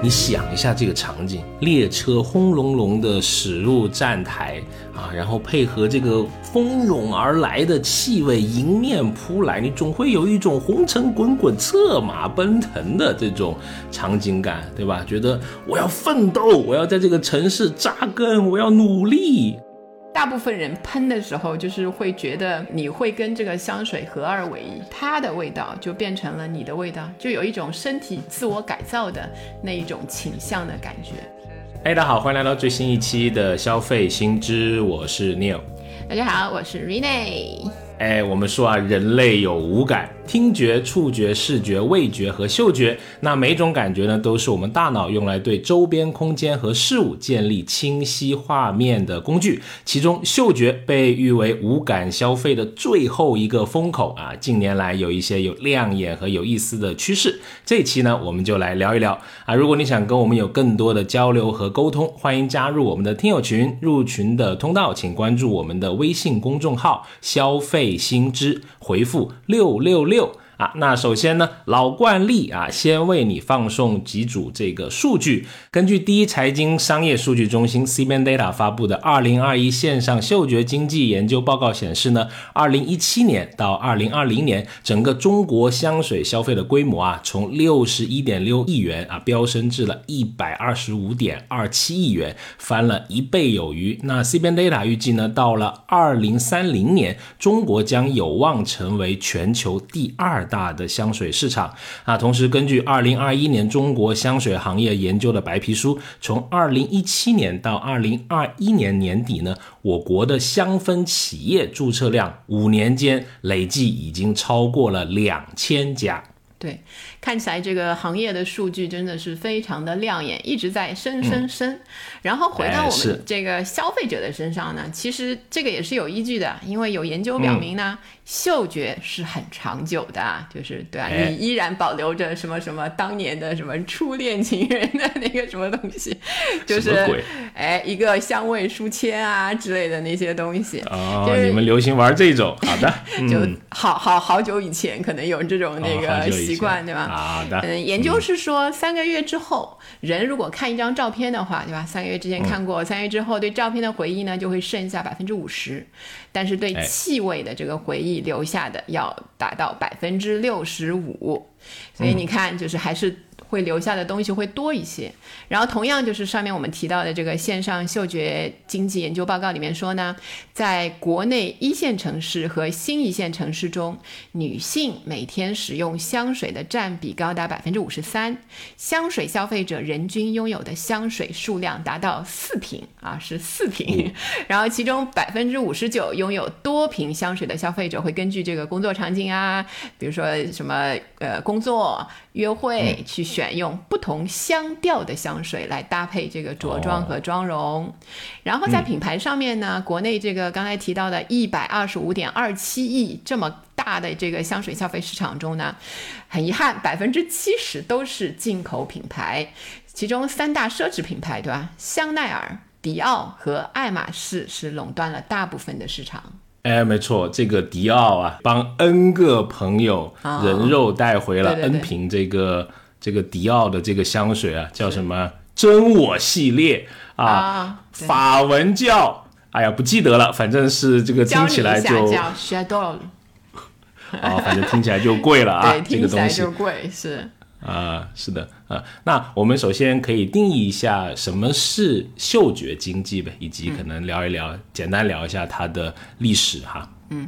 你想一下这个场景，列车轰隆隆的驶入站台啊，然后配合这个蜂拥而来的气味迎面扑来，你总会有一种红尘滚滚、策马奔腾的这种场景感，对吧？觉得我要奋斗，我要在这个城市扎根，我要努力。大部分人喷的时候，就是会觉得你会跟这个香水合二为一，它的味道就变成了你的味道，就有一种身体自我改造的那一种倾向的感觉。哎，大家好，欢迎来到最新一期的消费新知，我是 Neil。大家好，我是 Rene。哎，我们说啊，人类有五感。听觉、触觉、视觉、味觉和嗅觉，那每种感觉呢，都是我们大脑用来对周边空间和事物建立清晰画面的工具。其中，嗅觉被誉为五感消费的最后一个风口啊。近年来有一些有亮眼和有意思的趋势。这期呢，我们就来聊一聊啊。如果你想跟我们有更多的交流和沟通，欢迎加入我们的听友群。入群的通道，请关注我们的微信公众号“消费新知”，回复六六六。啊，那首先呢，老惯例啊，先为你放送几组这个数据。根据第一财经商业数据中心 CBN Data 发布的二零二一线上嗅觉经济研究报告显示呢，二零一七年到二零二零年，整个中国香水消费的规模啊，从六十一点六亿元啊，飙升至了一百二十五点二七亿元，翻了一倍有余。那 CBN Data 预计呢，到了二零三零年，中国将有望成为全球第二。大的香水市场啊，同时根据二零二一年中国香水行业研究的白皮书，从二零一七年到二零二一年年底呢，我国的香氛企业注册量五年间累计已经超过了两千家。对，看起来这个行业的数据真的是非常的亮眼，一直在升升升。然后回到我们这个消费者的身上呢，其实这个也是有依据的，因为有研究表明呢。嗅觉是很长久的，就是对啊，你依然保留着什么什么当年的什么初恋情人的那个什么东西，就是哎一个香味书签啊之类的那些东西。哦，你们流行玩这种，好的，就好好好久以前可能有这种那个习惯，对吧？好的。嗯，研究是说三个月之后，人如果看一张照片的话，对吧？三个月之前看过，三个月之后对照片的回忆呢就会剩下百分之五十。但是对气味的这个回忆留下的要达到百分之六十五，所以你看，就是还是。会留下的东西会多一些，然后同样就是上面我们提到的这个线上嗅觉经济研究报告里面说呢，在国内一线城市和新一线城市中，女性每天使用香水的占比高达百分之五十三，香水消费者人均拥有的香水数量达到四瓶啊，是四瓶，然后其中百分之五十九拥有多瓶香水的消费者会根据这个工作场景啊，比如说什么呃工作。约会去选用不同香调的香水来搭配这个着装和妆容，然后在品牌上面呢，国内这个刚才提到的一百二十五点二七亿这么大的这个香水消费市场中呢，很遗憾，百分之七十都是进口品牌，其中三大奢侈品牌对吧？香奈儿、迪奥和爱马仕是垄断了大部分的市场。哎，没错，这个迪奥啊，帮 N 个朋友人肉带回了 N 瓶这个这个迪奥的这个香水啊，叫什么？真我系列啊，法文叫，哎呀，不记得了，反正是这个听起来就叫 Shadow，啊，反正听起来就贵了啊，这个东西。就贵是。啊，是的啊，那我们首先可以定义一下什么是嗅觉经济呗，以及可能聊一聊，简单聊一下它的历史哈。嗯，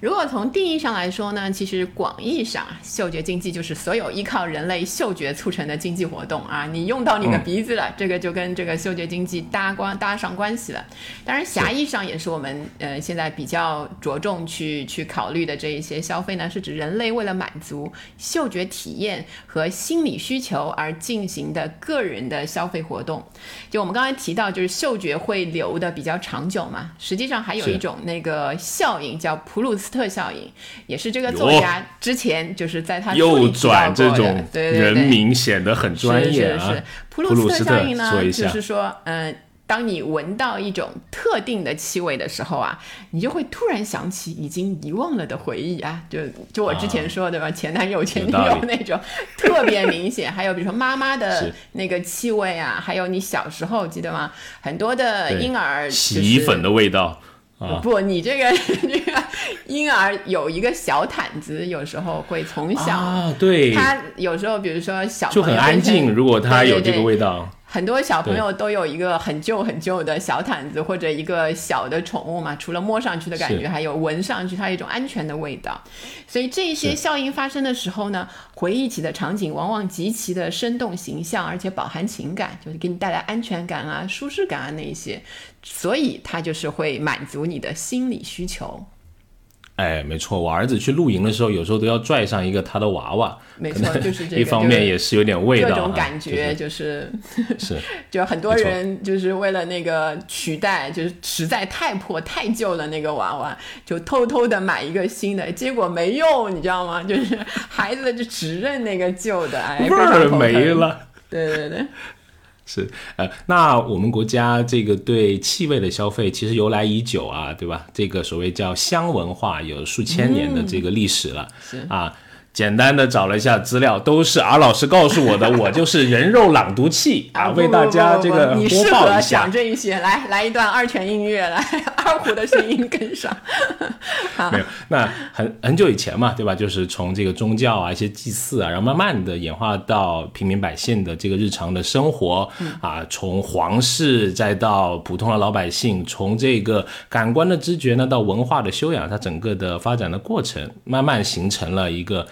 如果从定义上来说呢，其实广义上，嗅觉经济就是所有依靠人类嗅觉促成的经济活动啊。你用到你的鼻子了，这个就跟这个嗅觉经济搭关搭上关系了。当然，狭义上也是我们呃现在比较着重去去考虑的这一些消费呢，是指人类为了满足嗅觉体验和心理需求而进行的个人的消费活动。就我们刚才提到，就是嗅觉会留的比较长久嘛。实际上还有一种那个效应。叫普鲁斯特效应，也是这个作家之前就是在他又转这种人名显得很专业啊。普鲁斯特效应呢，就是说，嗯，当你闻到一种特定的气味的时候啊，你就会突然想起已经遗忘了的回忆啊，就就我之前说的吧，前男友、前女友那种特别明显。还有比如说妈妈的那个气味啊，还有你小时候记得吗？很多的婴儿洗衣粉的味道。不，你这个 这个婴儿有一个小毯子，有时候会从小啊，对，他有时候比如说小就很安静，如果他有这个味道。很多小朋友都有一个很旧很旧的小毯子，或者一个小的宠物嘛。除了摸上去的感觉，还有闻上去它一种安全的味道。所以这些效应发生的时候呢，回忆起的场景往往极其的生动形象，而且饱含情感，就是给你带来安全感啊、舒适感啊那一些。所以它就是会满足你的心理需求。哎，没错，我儿子去露营的时候，有时候都要拽上一个他的娃娃。没错，就是这个。一方面也是有点味道，这种感觉就是是，就很多人就是为了那个取代，就是实在太破太旧了那个娃娃，就偷偷的买一个新的，结果没用，你知道吗？就是孩子就只认那个旧的，哎，味儿没了。对对对。是，呃，那我们国家这个对气味的消费其实由来已久啊，对吧？这个所谓叫香文化，有数千年的这个历史了，是啊。简单的找了一下资料，都是尔老师告诉我的。我就是人肉朗读器啊，为大家这个播报一下。讲这一些，来来一段二泉映月，来二胡的声音跟上。没有，那很很久以前嘛，对吧？就是从这个宗教啊，一些祭祀啊，然后慢慢的演化到平民百姓的这个日常的生活啊，从皇室再到普通的老百姓，从这个感官的知觉呢，到文化的修养，它整个的发展的过程，慢慢形成了一个。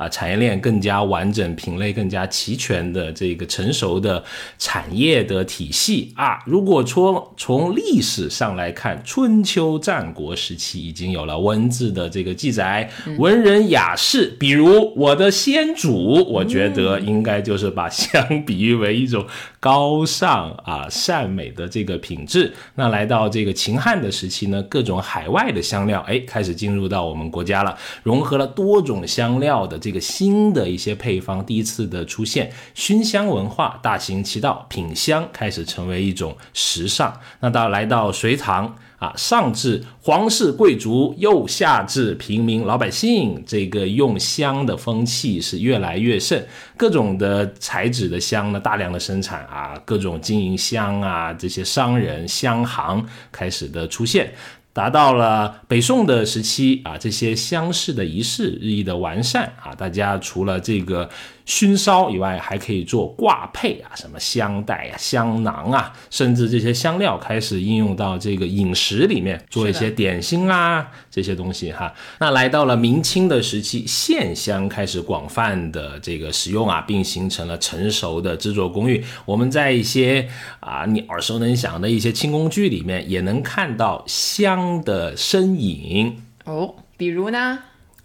啊，产业链更加完整，品类更加齐全的这个成熟的产业的体系啊。如果说从历史上来看，春秋战国时期已经有了文字的这个记载，文人雅士，比如我的先祖，我觉得应该就是把香比喻为一种高尚啊善美的这个品质。那来到这个秦汉的时期呢，各种海外的香料，哎，开始进入到我们国家了，融合了多种香料的这。这个新的一些配方第一次的出现，熏香文化大行其道，品香开始成为一种时尚。那到来到隋唐啊，上至皇室贵族，又下至平民老百姓，这个用香的风气是越来越盛。各种的材质的香呢，大量的生产啊，各种经营香啊，这些商人香行开始的出现。达到了北宋的时期啊，这些乡试的仪式日益的完善啊，大家除了这个。熏烧以外，还可以做挂配啊，什么香袋啊、香囊啊，甚至这些香料开始应用到这个饮食里面，做一些点心啊这些东西哈。那来到了明清的时期，线香开始广泛的这个使用啊，并形成了成熟的制作工艺。我们在一些啊你耳熟能详的一些轻工剧里面，也能看到香的身影哦，比如呢？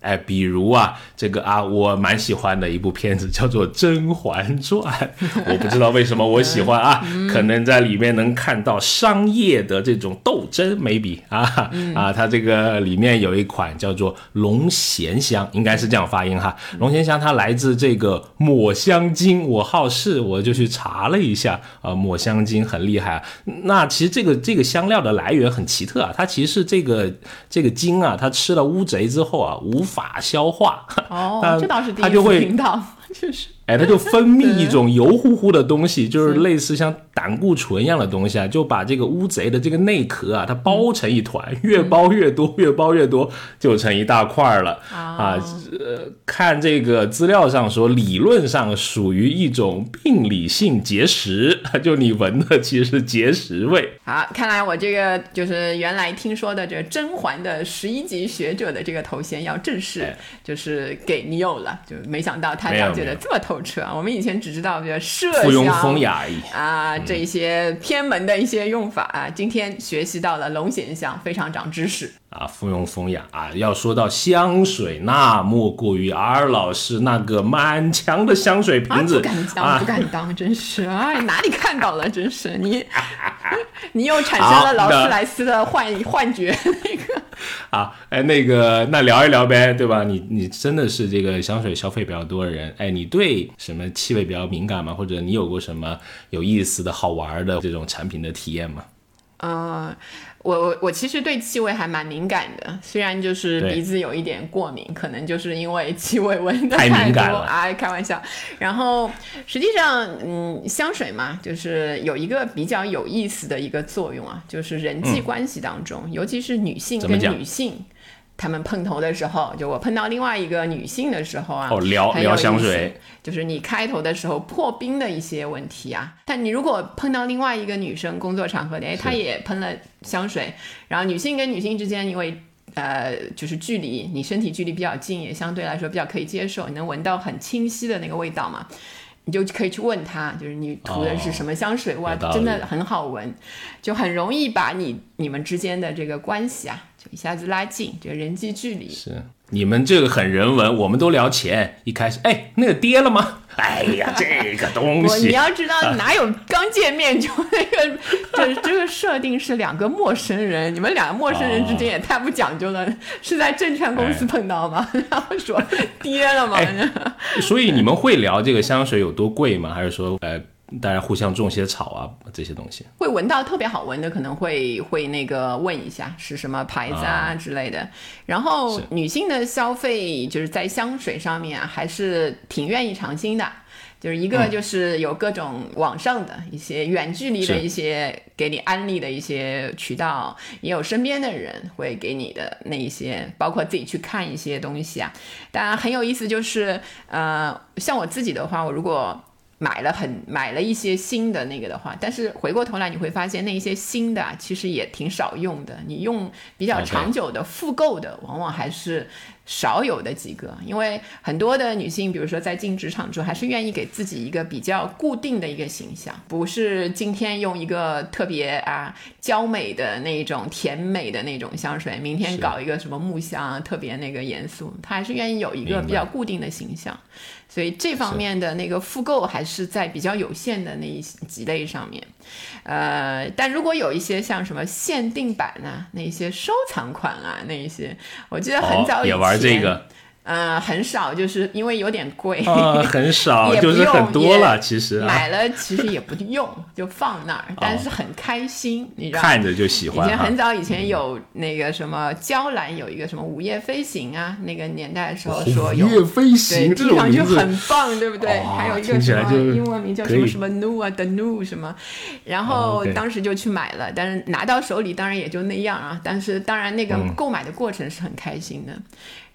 哎，比如啊，这个啊，我蛮喜欢的一部片子叫做《甄嬛传》，我不知道为什么我喜欢啊，可能在里面能看到商业的这种斗争，maybe 啊啊，它这个里面有一款叫做龙涎香，应该是这样发音哈。龙涎香它来自这个抹香鲸，我好事我就去查了一下啊，抹香鲸很厉害啊。那其实这个这个香料的来源很奇特啊，它其实是这个这个鲸啊，它吃了乌贼之后啊，无。法消化哦，这倒是第一次听到，就是。哎，它就分泌一种 油乎乎的东西，就是类似像胆固醇一样的东西啊，就把这个乌贼的这个内壳啊，它包成一团，越包越多，越包越多，就成一大块了啊。呃，看这个资料上说，理论上属于一种病理性结石，就你闻的其实是结石味。好，看来我这个就是原来听说的这甄嬛的十一级学者的这个头衔要正式就是给你有了，就没想到他了解的这么透。车，我们以前只知道比如麝香啊，这些偏门的一些用法啊，今天学习到了龙涎香，非常长知识啊。附庸风雅啊，要说到香水，那莫过于尔老师那个满墙的香水瓶子，不敢当，不敢当，真是哎，哪里看到了？真是你，你又产生了劳斯莱斯的幻幻觉那个。啊，哎，那个，那聊一聊呗，对吧？你你真的是这个香水消费比较多的人，哎，你对什么气味比较敏感吗？或者你有过什么有意思的好玩的这种产品的体验吗？嗯，我我我其实对气味还蛮敏感的，虽然就是鼻子有一点过敏，可能就是因为气味闻的太敏多感了哎，开玩笑。然后实际上，嗯，香水嘛，就是有一个比较有意思的一个作用啊，就是人际关系当中，尤其是女性跟女性。她们碰头的时候，就我碰到另外一个女性的时候啊，哦聊聊香水，就是你开头的时候破冰的一些问题啊。但你如果碰到另外一个女生，工作场合里，哎，她也喷了香水，然后女性跟女性之间因为。呃，就是距离，你身体距离比较近，也相对来说比较可以接受，你能闻到很清晰的那个味道嘛？你就可以去问他，就是你涂的是什么香水？哇，真的很好闻，就很容易把你你们之间的这个关系啊，就一下子拉近，这个人际距离。是你们这个很人文，我们都聊钱。一开始，哎，那个跌了吗？哎呀，这个东西你，要知道，哪有刚见面就那个，这这个设定是两个陌生人，你们两个陌生人之间也太不讲究了，是在证券公司碰到吗？然后说跌了吗？所以你们会聊这个香水有多贵吗？还是说，呃，大家互相种些草啊这些东西？会闻到特别好闻的，可能会会那个问一下是什么牌子啊之类的。然后女性的消费就是在香水上面啊，还是挺愿意尝新的。就是一个就是有各种网上的一些远距离的一些给你安利的一些渠道，也有身边的人会给你的那一些，包括自己去看一些东西啊。当然很有意思，就是呃，像我自己的话，我如果买了很买了一些新的那个的话，但是回过头来你会发现那一些新的啊，其实也挺少用的。你用比较长久的复购的，往往还是少有的几个，因为很多的女性，比如说在进职场之后，还是愿意给自己一个比较固定的一个形象，不是今天用一个特别啊娇美的那种甜美的那种香水，明天搞一个什么木香啊，特别那个严肃，她还是愿意有一个比较固定的形象。所以这方面的那个复购还是在比较有限的那一几类上面，呃，但如果有一些像什么限定版啊，那一些收藏款啊，那一些，我记得很早以前、哦也玩这个呃，很少，就是因为有点贵，啊，很少，就是很用多了。其实啊，买了其实也不用，就放那儿，但是很开心，你知道吗？看着就喜欢以前很。早以前有那个什么娇兰有一个什么午夜飞行啊，那个年代的时候说有午夜飞对，行这听上去种名字，很棒，对不对？哦还有一个什么英文名叫什么什么啊的 Nu 什么，然哦后当时就去买了，但是拿到手里当然也就那样啊。但是当然那个嗯购买的过程是很开心的。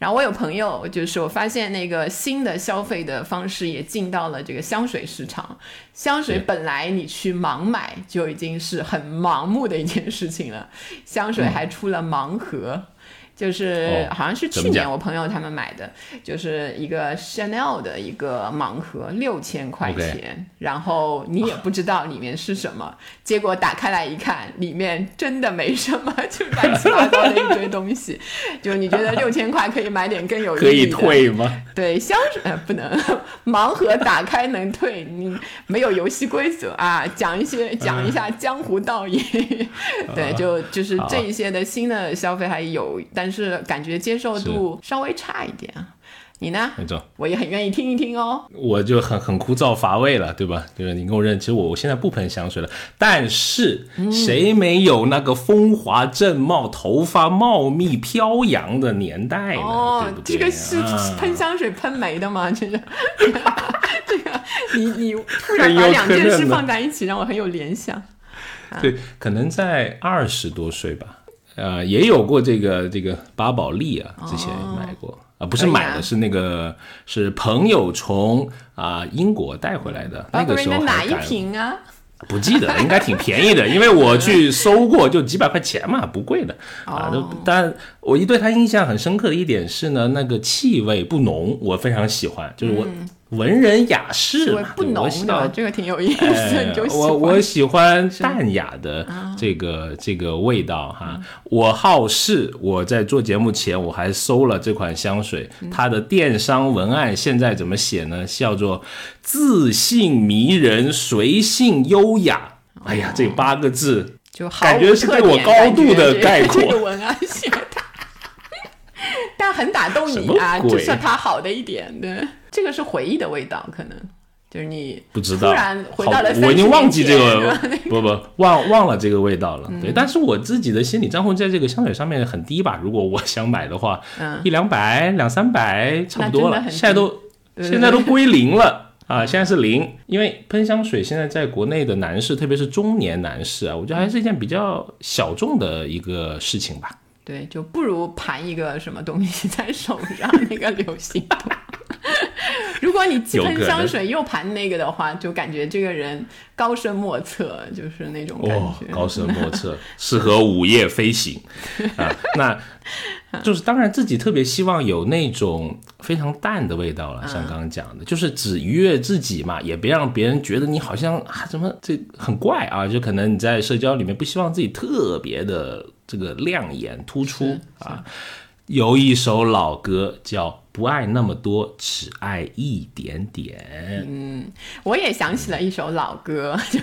然后我有朋友，就是我发现那个新的消费的方式也进到了这个香水市场。香水本来你去盲买就已经是很盲目的一件事情了，香水还出了盲盒。就是哦好像是去年我朋友他们买的，就是一个 Chanel 的一个盲盒，六千块钱。然后你也不知道里面是什么，结果打开来一看，里面真的没什么，就乱七八糟的一堆东西。就你觉得六千块可以买点更有意义的，退吗？对，香水呃不能，盲盒打开能退，你没有游戏规则。啊，讲一些讲一下江湖道义，对，就就是这一些的新的消费还有，但是感觉接受度稍微差一点啊。你呢？没错我也很愿意听一听哦。我就很很枯燥乏味了，对吧？就是你跟我认，其实我我现在不喷香水了，但是嗯谁没有那个风华正茂、头发茂密飘扬的年代呢？哦对，对？这个是啊喷香水喷没的吗？这个，这个，你你突然把两件事放在一起，让我很有联想。对，可能在二十多岁吧，呃，也有过这个这个巴宝莉啊，之前买过。啊、不是买的，是那个是朋友从啊、英国带回来的，那个时候哪一瓶啊？不记得，应该挺便宜的，因为我去搜过，就几百块钱嘛，不贵的。啊。但我一对它印象很深刻的一点是呢，那个气味不浓，我非常喜欢，就是我文人雅士嘛，不浓的，这个挺有意思，哎 你就喜我欢。我喜欢淡雅的啊这个、这个味道哈。嗯我好事，我在做节目前我还搜了这款香水，嗯它的电商文案现在怎么写呢？叫做自信迷人，随性优雅。哎呀，这八个字就好感觉是对我高度的概括这个文案写的，但很打动你啊，鬼这是它好的一点。对，这个是回忆的味道，可能就是你不知道，突然回到了我已经忘记这个30年前不不忘忘了这个味道了。嗯对，但是我自己的心理账户在这个香水上面很低吧？如果我想买的话，嗯一两百、两三百差不多了。现在都现在都归零了。啊，现在是零，因为喷香水现在在国内的男士，特别是中年男士啊，我觉得还是一件比较小众的一个事情吧。对，就不如盘一个什么东西在手上，那个流行度。如果你既喷香水又盘那个的话，就感觉这个人高深莫测，就是那种感哦觉。，高深莫测，适合午夜飞行 啊。那就是当然自己特别希望有那种非常淡的味道了，像刚刚讲的，就是只愉悦自己嘛，也别让别人觉得你好像啊什么这很怪啊。就可能你在社交里面不希望自己特别的这个亮眼突出啊。有一首老歌叫《不爱那么多，只爱一点点》，嗯我也想起了一首老歌，就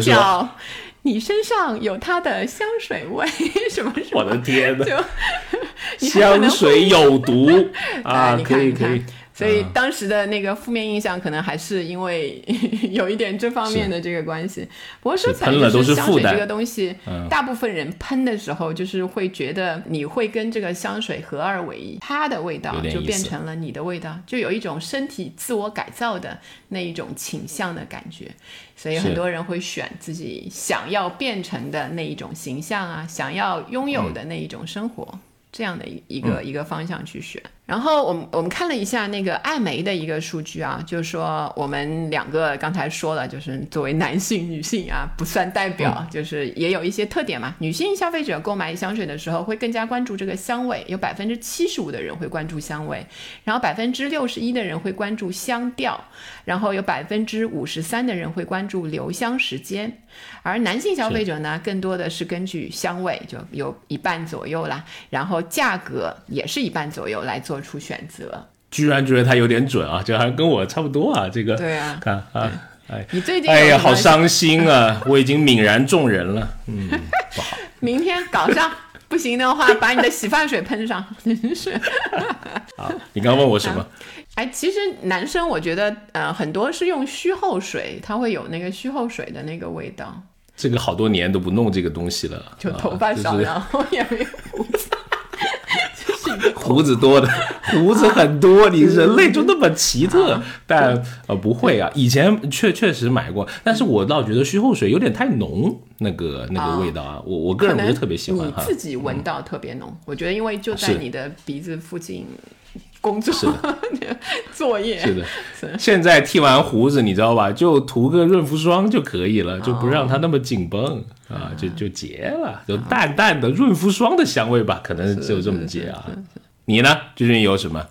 是叫“你身上有他的香水味”，什么什么，我的天呐！就你还可能香水有毒。啊！可以可以，所以当时的那个负面印象，可能还是因为 有一点这方面的这个关系。不过说起来，就是香水这个东西，大部分人喷的时候，就是会觉得你会跟这个香水合二为一，它的味道就变成了你的味道，就有一种身体自我改造的那一种倾向的感觉。所以很多人会选自己想要变成的那一种形象啊，想要拥有的那一种生活。这样的一一个、一个方向去选。然后我们我们看了一下那个艾媒的一个数据啊，就是说我们两个刚才说了，就是作为男性、女性啊，不算代表，就是也有一些特点嘛。女性消费者购买香水的时候会更加关注这个香味，有百分之七十五的人会关注香味，然后百分之六十一的人会关注香调，然后有百分之五十三的人会关注留香时间。而男性消费者呢，更多的是根据香味，就有一半左右啦，然后价格也是一半左右来做出选择。居然觉得他有点准啊，就好像跟我差不多啊。这个对啊，看啊，哎，你最近哎呀，好伤心啊！我已经泯然众人了。嗯，不好。明天搞上，不行的话把你的洗发水喷上，真是。好，你刚刚问我什么？哎，其实男生我觉得呃很多是用虚后水，它会有那个虚后水的那个味道，这个好多年都不弄这个东西了，就啊头发少，就是然后也没有胡子多的，胡子很多，你人类就那么奇特，但呃不会啊，以前确确实买过，但是我倒觉得虚后水有点太浓，那个那个味道啊，我我个人不是特别喜欢哈。你自己闻到特别浓，我觉得因为就在你的鼻子附近工作是 作业，是的，现在剃完胡子，你知道吧？就涂个润肤霜就可以了，就不让它那么紧绷啊，就就结了，就淡淡的润肤霜的香味吧，可能只有这么结啊。你呢？最近有什么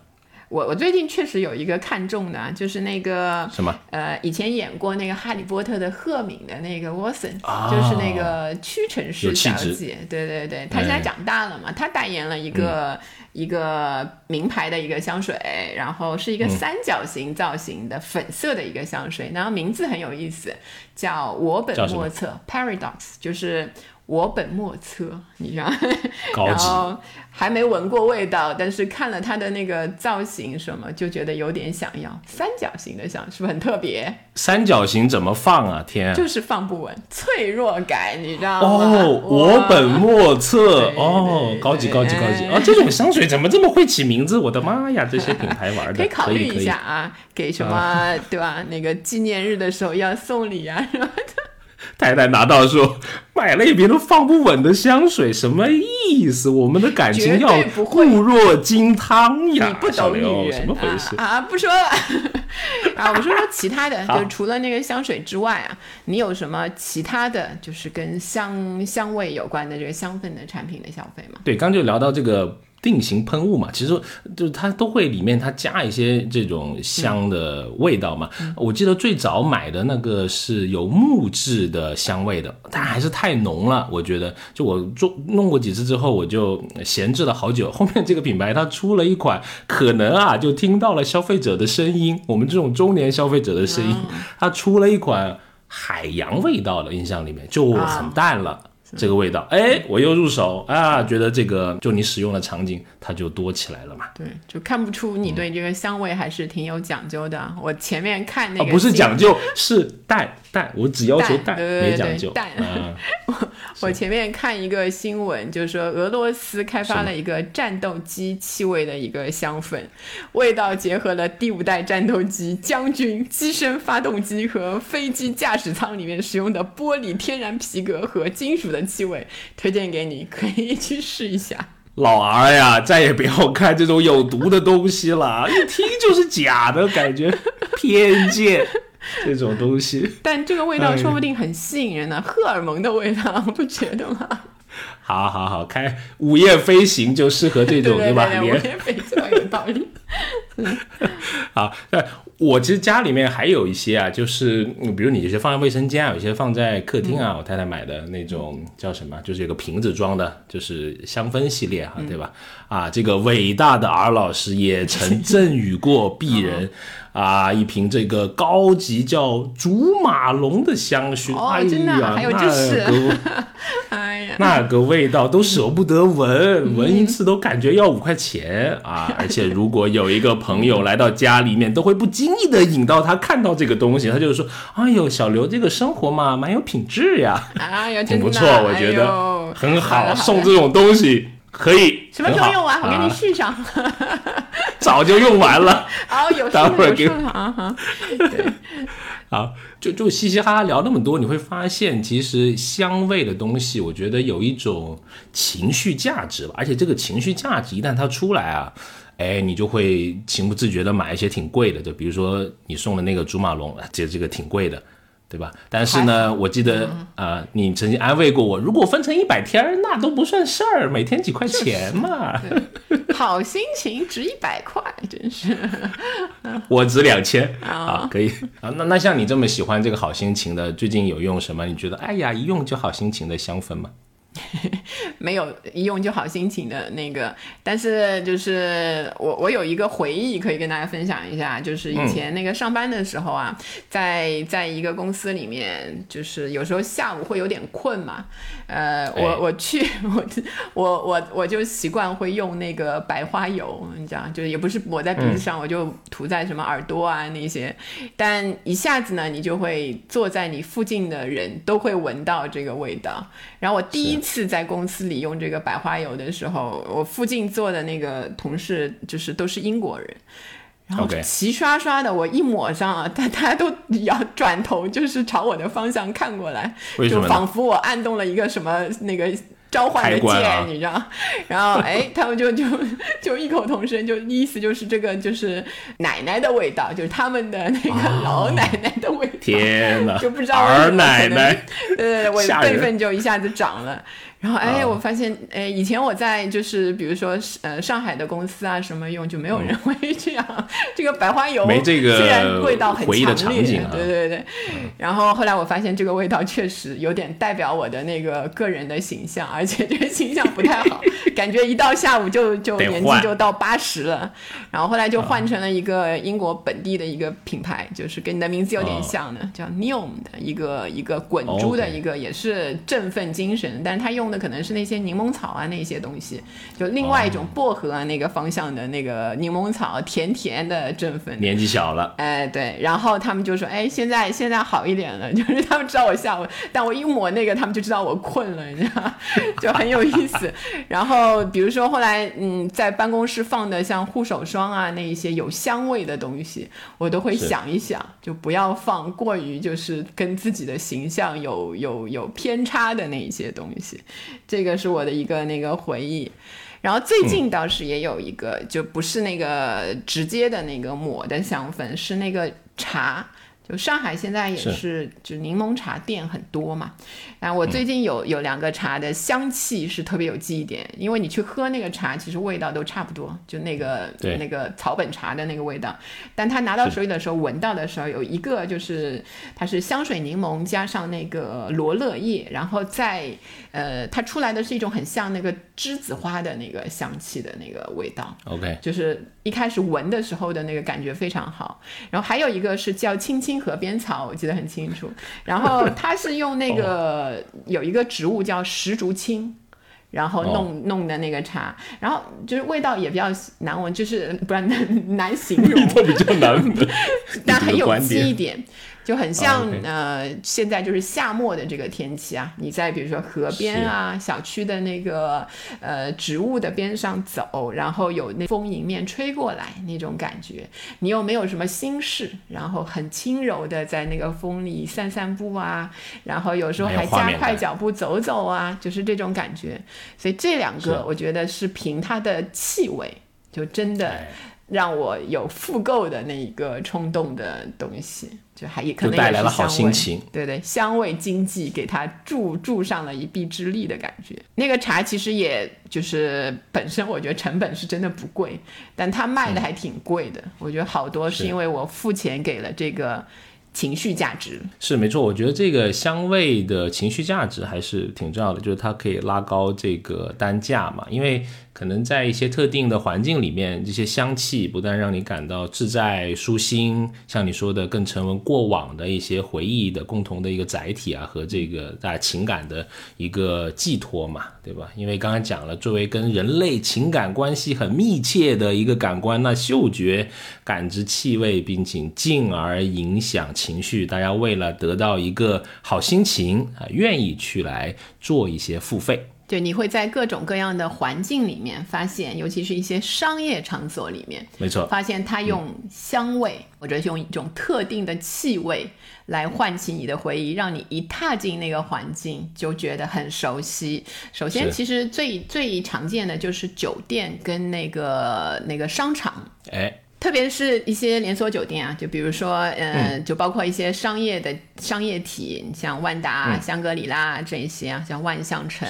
我我最近确实有一个看中的啊，就是那个什么？呃，以前演过那个《哈利波特》的赫敏的那个沃森、啊就是那个屈臣氏小姐，对对对，她现在哎长大了嘛，她代言了一个、嗯。一个名牌的一个香水，然后是一嗯。个三角形造型的粉色的一个香水，然后名字很有意思，叫我本莫测 （Paradox），就是我本莫测，你知道。高级？然后还没闻过味道，但是看了它的那个造型什么，就觉得有点想要。三角形的香是不是很特别？三角形怎么放啊？天啊！就是放不稳，脆弱感，你知道吗？哦，我本莫测哦，高级高级高级对啊！这种香水怎么这么会起名字？我的妈呀，这些品牌玩的 可以考虑一下啊，给什么、对吧？那个纪念日的时候要送礼啊，什么 太太拿到说买了一瓶都放不稳的香水，什么意思？我们的感情要固若金汤呀！你不懂女人怎么回事？啊啊！不说了 啊，我说说其他的，就除了那个香水之外啊，你有什么其他的就是跟香香味有关的这个香氛的产品的消费吗？对，刚就聊到这个定型喷雾嘛，其实就是它都会里面它加一些这种香的味道嘛。我记得最早买的那个是有木质的香味的，但还是太浓了，我觉得。就我做弄过几次之后，我就闲置了好久。后面这个品牌它出了一款，可能啊就听到了消费者的声音，我们这种中年消费者的声音，它出了一款海洋味道的，印象里面就很淡了。这个味道，哎，我又入手啊，觉得这个就你使用的场景它就多起来了嘛。对，就看不出你对这个香味还是挺有讲究的。我前面看那个不是讲究，是淡淡，我只要求淡，没讲究淡。我前面看一个新闻，就是说俄罗斯开发了一个战斗机气味的一个香氛，味道结合了第五代战斗机将军机身发动机和飞机驾驶舱里面使用的玻璃、天然皮革和金属的气味，推荐给你，可以去试一下。老儿呀，再也不要看这种有毒的东西了，一听就是假的感觉，偏见。这种东西，但这个味道说不定很吸引人呢，荷尔蒙的味道，不觉得吗？好好好，开午夜飞行就适合这种，对吧？午夜飞行有道理。好，那我其实家里面还有一些啊，就是比如你有些放在卫生间啊，有些放在客厅啊，我太太买的那种叫什么？就是有个瓶子装的，就是香氛系列哈，对吧？啊，这个伟大的 R 老师也曾赠予过鄙人。啊，一瓶这个高级叫祖马龙的香薰，哎呀，还有就是，哎呀，那个味道都舍不得闻，闻一次都感觉要五块钱啊！而且如果有一个朋友来到家里面，都会不经意的引到他看到这个东西，他就说：“哎呦，小刘这个生活嘛，蛮有品质呀，哎呀，挺不错，我觉得很好，送这种东西。”可以，什么时候用完？我给你续上。早就用完了。待会儿给啊哈。对，啊，就就嘻嘻哈哈聊那么多，你会发现，其实香味的东西，我觉得有一种情绪价值吧。而且这个情绪价值一旦它出来啊，哎，你就会情不自觉的买一些挺贵的，就比如说你送的那个祖马龙，这这个挺贵的。对吧？但是呢，我记得啊，你曾经安慰过我，如果分成一百天，那都不算事儿，每天几块钱嘛。好心情值一百块，真是。我值两千啊，可以啊。那那像你这么喜欢这个好心情的，最近有用什么？你觉得哎呀，一用就好心情的香氛吗？没有一用就好心情的那个，但是就是我我有一个回忆可以跟大家分享一下，就是以前那个上班的时候啊，在在一个公司里面，就是有时候下午会有点困嘛，呃，我我去 我我我我就习惯会用那个白花油，你知道，就是也不是抹在鼻子上，我就涂在什么耳朵啊那些，但一下子呢，你就会坐在你附近的人都会闻到这个味道，然后我第一。次在公司里用这个百花油的时候，我附近坐的那个同事就是都是英国人，然后齐刷刷的我一抹上啊，大大家都 要转头就是朝我的方向看过来，就仿佛我按动了一个什么那个。召唤的剑，你知道？然后哎，他们就就 就异口同声，就意思就是这个就是奶奶的味道，就是他们的那个老奶奶的味道。天哪！就不知道儿，奶奶，对对对，我辈分就一下子涨了。然后哎，我发现哎，以前我在就是比如说呃上海的公司啊什么用就没有人会这样，这个白花油没这个虽然味道很强烈，对对对。然后后来我发现这个味道确实有点代表我的那个个人的形象，而且这个形象不太好，感觉一到下午就就年纪就到八十了。然后后来就换成了一个英国本地的一个品牌，就是跟你的名字有点像的，叫 Neom 的一个一个滚珠的一个，也是振奋精神，但是它用。用的可能是那些柠檬草啊，那些东西，就另外一种薄荷啊那个方向的那个柠檬草，甜甜的振奋。年纪小了，哎对，然后他们就说，哎现在现在好一点了，就是他们知道我下午，但我一抹那个，他们就知道我困了，你知道，就很有意思。然后比如说后来，嗯，在办公室放的像护手霜啊那一些有香味的东西，我都会想一想，就不要放过于就是跟自己的形象有有有偏差的那一些东西。这个是我的一个那个回忆，然后最近倒是也有一个，就不是那个直接的那个抹的香氛，是那个茶。就上海现在也是，就柠檬茶店很多嘛。然后我最近有有两个茶的香气是特别有记忆点，因为你去喝那个茶，其实味道都差不多，就那个那个草本茶的那个味道。但他拿到手里的时候，闻到的时候，有一个就是它是香水柠檬加上那个罗勒叶，然后再呃，它出来的是一种很像那个栀子花的那个香气的那个味道。OK，就是一开始闻的时候的那个感觉非常好。然后还有一个是叫青青。河边草，我记得很清楚。然后它是用那个有一个植物叫石竹青。然后弄弄的那个茶，然后就是味道也比较难闻，就是不然难难形容，比较难闻，但很有记忆点。就很像呃，现在就是夏末的这个天气啊，你在比如说河边啊、小区的那个呃植物的边上走，然后有那风迎面吹过来那种感觉，你又没有什么心事，然后很轻柔的在那个风里散散步啊，然后有时候还加快脚步走走啊，就是这种感觉。所以这两个我觉得是凭它的气味，就真的。让我有复购的那一个冲动的东西，就还也可能带来了好心情。对对，香味经济给它助助上了一臂之力的感觉。那个茶其实也就是本身，我觉得成本是真的不贵，但它卖的还挺贵的。我觉得好多是因为我付钱给了这个。情绪价值是没错，我觉得这个香味的情绪价值还是挺重要的，就是它可以拉高这个单价嘛。因为可能在一些特定的环境里面，这些香气不但让你感到自在舒心，像你说的更成为过往的一些回忆的共同的一个载体啊，和这个大家情感的一个寄托嘛，对吧？因为刚才讲了，作为跟人类情感关系很密切的一个感官，那嗅觉感知气味，并且进而影响。情绪，大家为了得到一个好心情啊，愿意去来做一些付费。对，你会在各种各样的环境里面发现，尤其是一些商业场所里面，没错，发现它用香味或者用一种特定的气味来唤起你的回忆，让你一踏进那个环境就觉得很熟悉。首先，其实最最常见的就是酒店跟那个那个商场，哎。特别是一些连锁酒店啊，就比如说，呃，就包括一些商业的商业体，像万达、香格里拉这些啊，像万象城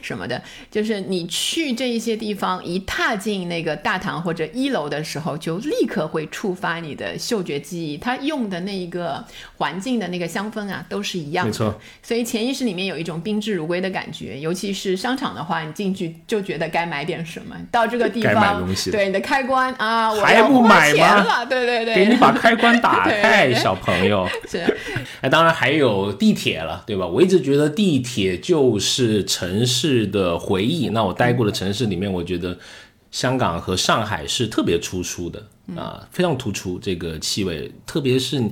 什么的，就是你去这一些地方，一踏进那个大堂或者一楼的时候，就立刻会触发你的嗅觉记忆。它用的那一个环境的那个香氛啊，都是一样的，没错。所以潜意识里面有一种宾至如归的感觉，尤其是商场的话，你进去就觉得该买点什么。到这个地方，对你的开关啊，我要。买吗？对对对，给你把开关打开，小朋友。是，哎，当然还有地铁了，对吧？我一直觉得地铁就是城市的回忆。那我待过的城市里面，我觉得香港和上海是特别突出的啊，非常突出这个气味，特别是。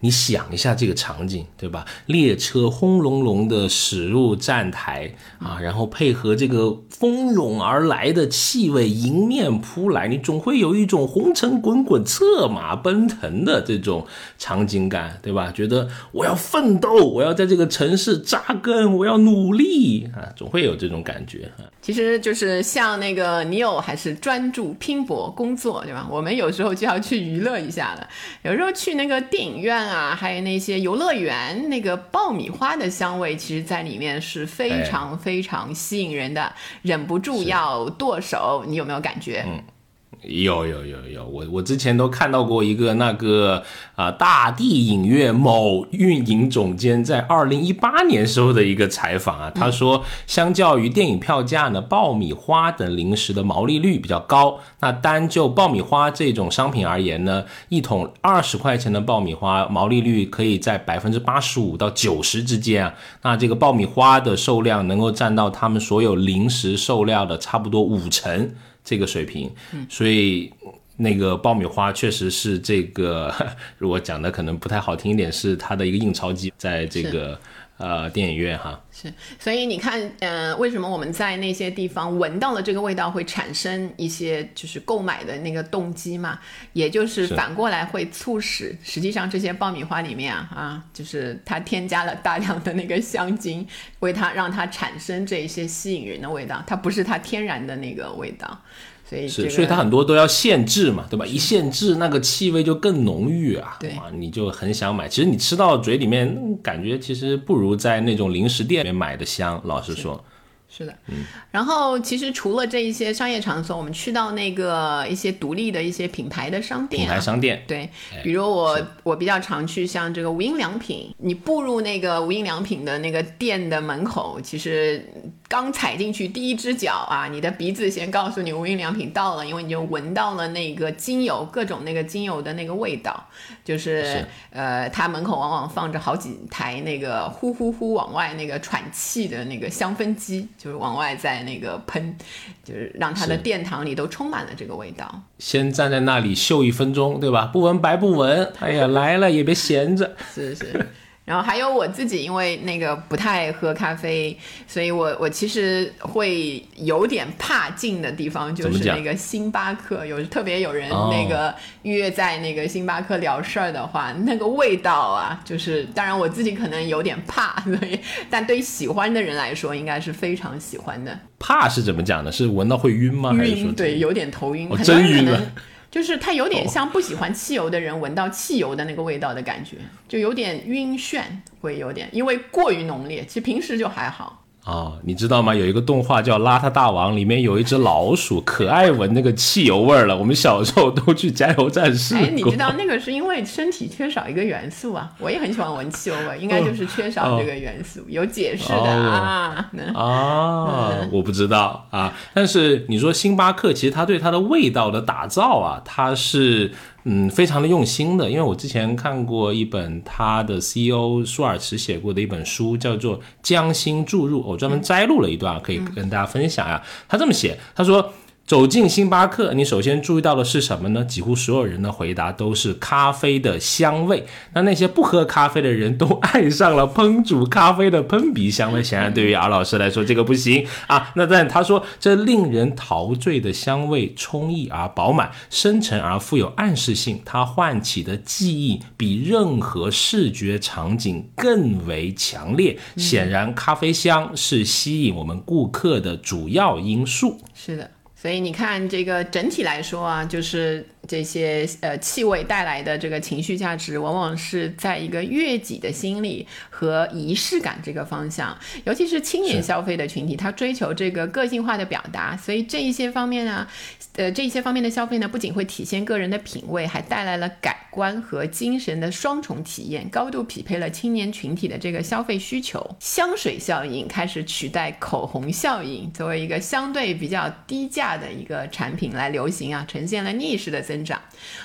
你想一下这个场景，对吧？列车轰隆隆的驶入站台啊，然后配合这个蜂拥而来的气味迎面扑来，你总会有一种红尘滚滚、策马奔腾的这种场景感，对吧？觉得我要奋斗，我要在这个城市扎根，我要努力啊，总会有这种感觉啊。其实就是像那个你有还是专注拼搏工作，对吧？我们有时候就要去娱乐一下了，有时候去那个电影院啊，还有那些游乐园，那个爆米花的香味，其实在里面是非常非常吸引人的，忍不住要剁手。你有没有感觉？嗯。有有有有，我我之前都看到过一个那个啊，大地影院某运营总监在二零一八年时候的一个采访啊，他说，相较于电影票价呢，爆米花等零食的毛利率比较高。那单就爆米花这种商品而言呢，一桶二十块钱的爆米花毛利率可以在百分之八十五到九十之间啊。那这个爆米花的售量能够占到他们所有零食售量的差不多五成。这个水平，所以那个爆米花确实是这个，如果讲的可能不太好听一点，是它的一个印钞机，在这个呃电影院哈。是，所以你看，呃，为什么我们在那些地方闻到了这个味道，会产生一些就是购买的那个动机嘛？也就是反过来会促使，实际上这些爆米花里面啊，啊，就是它添加了大量的那个香精，为它让它产生这一些吸引人的味道，它不是它天然的那个味道。所以是，所以它很多都要限制嘛，对吧？一限制，那个气味就更浓郁啊，对你就很想买。其实你吃到嘴里面，感觉其实不如在那种零食店里面买的香。老实说。是的，嗯，然后其实除了这一些商业场所，我们去到那个一些独立的一些品牌的商店，品牌商店，对，比如我我比较常去像这个无印良品，你步入那个无印良品的那个店的门口，其实。刚踩进去第一只脚啊，你的鼻子先告诉你无印良品到了，因为你就闻到了那个精油各种那个精油的那个味道，就是。呃，它门口往往放着好几台那个呼呼呼往外那个喘气的那个香氛机，就是往外在那个喷，就是让他的殿堂里都充满了这个味道。先站在那里嗅一分钟，对吧？不闻白不闻。哎呀，来了也别闲着。是是。然后还有我自己，因为那个不太喝咖啡，所以我我其实会有点怕进的地方，就是那个星巴克。有特别有人那个约在那个星巴克聊事儿的话，那个味道啊，就是当然我自己可能有点怕，所以但对于喜欢的人来说，应该是非常喜欢的。怕是怎么讲呢？是闻到会晕吗？晕，对，有点头晕。我真晕了。就是它有点像不喜欢汽油的人闻到汽油的那个味道的感觉，就有点晕眩，会有点，因为过于浓烈。其实平时就还好。哦，你知道吗？有一个动画叫《邋遢大王》，里面有一只老鼠，可爱闻那个汽油味儿了。我们小时候都去加油站试哎，你知道那个是因为身体缺少一个元素啊。我也很喜欢闻汽油味，应该就是缺少这个元素，有解释的啊。啊，我不知道啊。但是你说星巴克，其实它对它的味道的打造啊，它是。嗯，非常的用心的，因为我之前看过一本他的 CEO 舒尔茨写过的一本书，叫做《将心注入》，我专门摘录了一段，可以跟大家分享呀。他这么写，他说。走进星巴克，你首先注意到的是什么呢？几乎所有人的回答都是咖啡的香味。那那些不喝咖啡的人都爱上了烹煮咖啡的喷鼻香味。显然，对于阿老师来说，这个不行啊。那但他说，这令人陶醉的香味，充溢而饱满，深沉而富有暗示性。它唤起的记忆比任何视觉场景更为强烈。显然，咖啡香是吸引我们顾客的主要因素。是的。所以你看，这个整体来说啊，就是这些呃气味带来的这个情绪价值，往往是在一个悦己的心理和仪式感这个方向。尤其是青年消费的群体，他追求这个个性化的表达，所以这一些方面呢，呃，这一些方面的消费呢，不仅会体现个人的品味，还带来了感官和精神的双重体验，高度匹配了青年群体的这个消费需求。香水效应开始取代口红效应，作为一个相对比较低价。的一个产品来流行啊，呈现了逆势的增增长。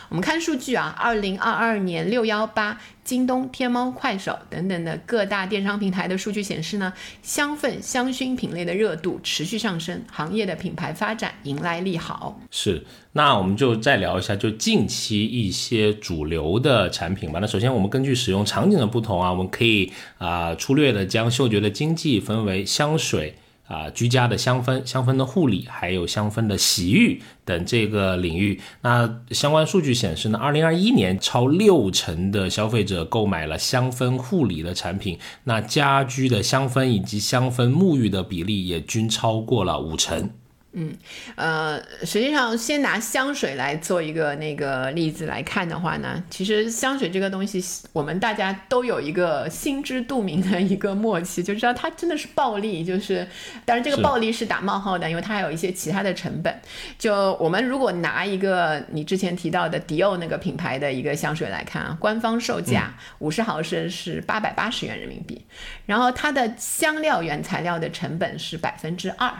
我们看数据啊，二零二二年六幺八。京东、天猫、快手等等的各大电商平台的数据显示呢，香氛、香薰品类的热度持续上升，行业的品牌发展迎来利好。是，那我们就再聊一下，就近期一些主流的产品吧。那首先，我们根据使用场景的不同啊，我们可以啊粗略的将嗅觉的经济分为香水。啊，居家的香氛、香氛的护理，还有香氛的洗浴等这个领域，那相关数据显示呢，二零二一年超六成的消费者购买了香氛护理的产品，那家居的香氛以及香氛沐浴的比例也均超过了五成。嗯，呃，实际上先拿香水来做一个那个例子来看的话呢，其实香水这个东西，我们大家都有一个心知肚明的一个默契，就知道它真的是暴利，就是，当然这个暴利是打冒号的，因为它还有一些其他的成本。就我们如果拿一个你之前提到的迪奥那个品牌的一个香水来看啊，官方售价五十毫升是八百八十元人民币，然后它的香料原材料的成本是百分之二。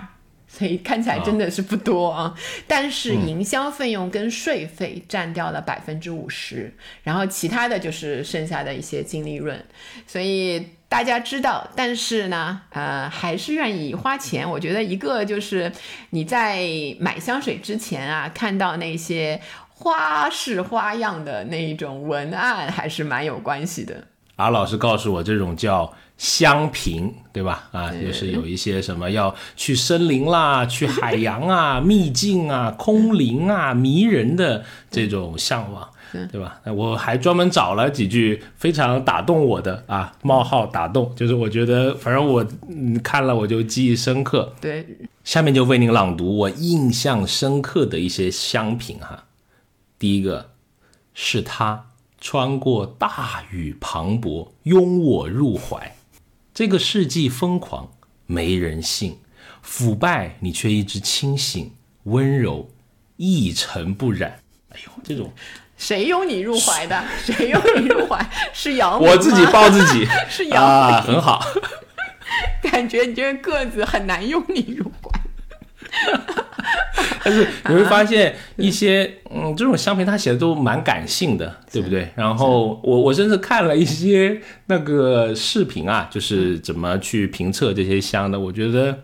所以看起来真的是不多啊，但是营销费用跟税费占掉了百分之五十，然后其他的就是剩下的一些净利润。所以大家知道，但是呢，呃，还是愿意花钱。我觉得一个就是你在买香水之前啊，看到那些花式花样的那一种文案，还是蛮有关系的。阿老师告诉我，这种叫。香瓶，对吧？啊，就是有一些什么要去森林啦，去海洋啊，秘境啊，空灵啊，迷人的这种向往，对吧？我还专门找了几句非常打动我的啊，冒号打动，就是我觉得反正我看了我就记忆深刻。对，下面就为您朗读我印象深刻的一些香评哈。第一个是他穿过大雨磅礴，拥我入怀。这个世纪疯狂，没人性；腐败，你却一直清醒、温柔、一尘不染。哎呦，这种谁拥你入怀的？谁拥你入怀？是姚我自己抱自己，是姚啊，很好。感觉你这个个子很难拥你入怀。但是你会发现一些嗯，这种香评他写的都蛮感性的，对不对？然后我我甚至看了一些那个视频啊，就是怎么去评测这些香的，我觉得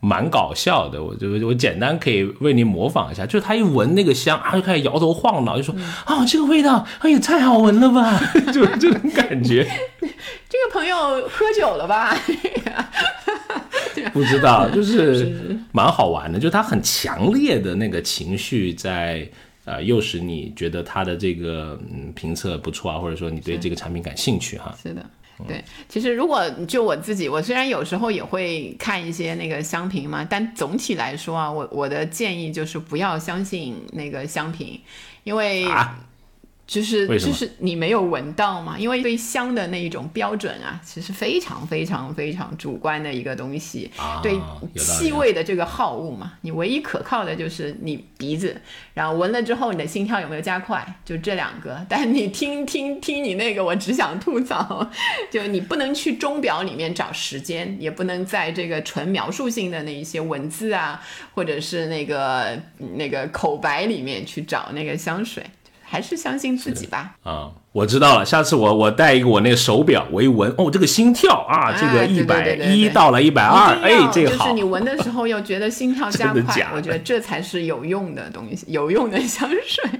蛮搞笑的。我就我简单可以为你模仿一下，就是他一闻那个香，啊就开始摇头晃脑，就说啊，这个味道，哎呀，太好闻了吧，就这种感觉。这个朋友喝酒了吧？不知道，就是蛮好玩的，就他很强烈的那个情绪在呃诱使你觉得他的这个嗯评测不错啊，或者说你对这个产品感兴趣哈。是的，对。其实如果就我自己，我虽然有时候也会看一些那个香评嘛，但总体来说啊，我我的建议就是不要相信那个香评，因为。就是就是你没有闻到嘛？因为对香的那一种标准啊，其实非常非常非常主观的一个东西。对气味的这个好恶嘛，你唯一可靠的就是你鼻子，然后闻了之后你的心跳有没有加快，就这两个。但你听听听你那个，我只想吐槽，就你不能去钟表里面找时间，也不能在这个纯描述性的那一些文字啊，或者是那个那个口白里面去找那个香水。还是相信自己吧。啊。我知道了，下次我我带一个我那个手表，我一闻，哦，这个心跳啊，这个一百一到了一百二，哎，这个好。就是你闻的时候又觉得心跳加快，我觉得这才是有用的东西，有用的香水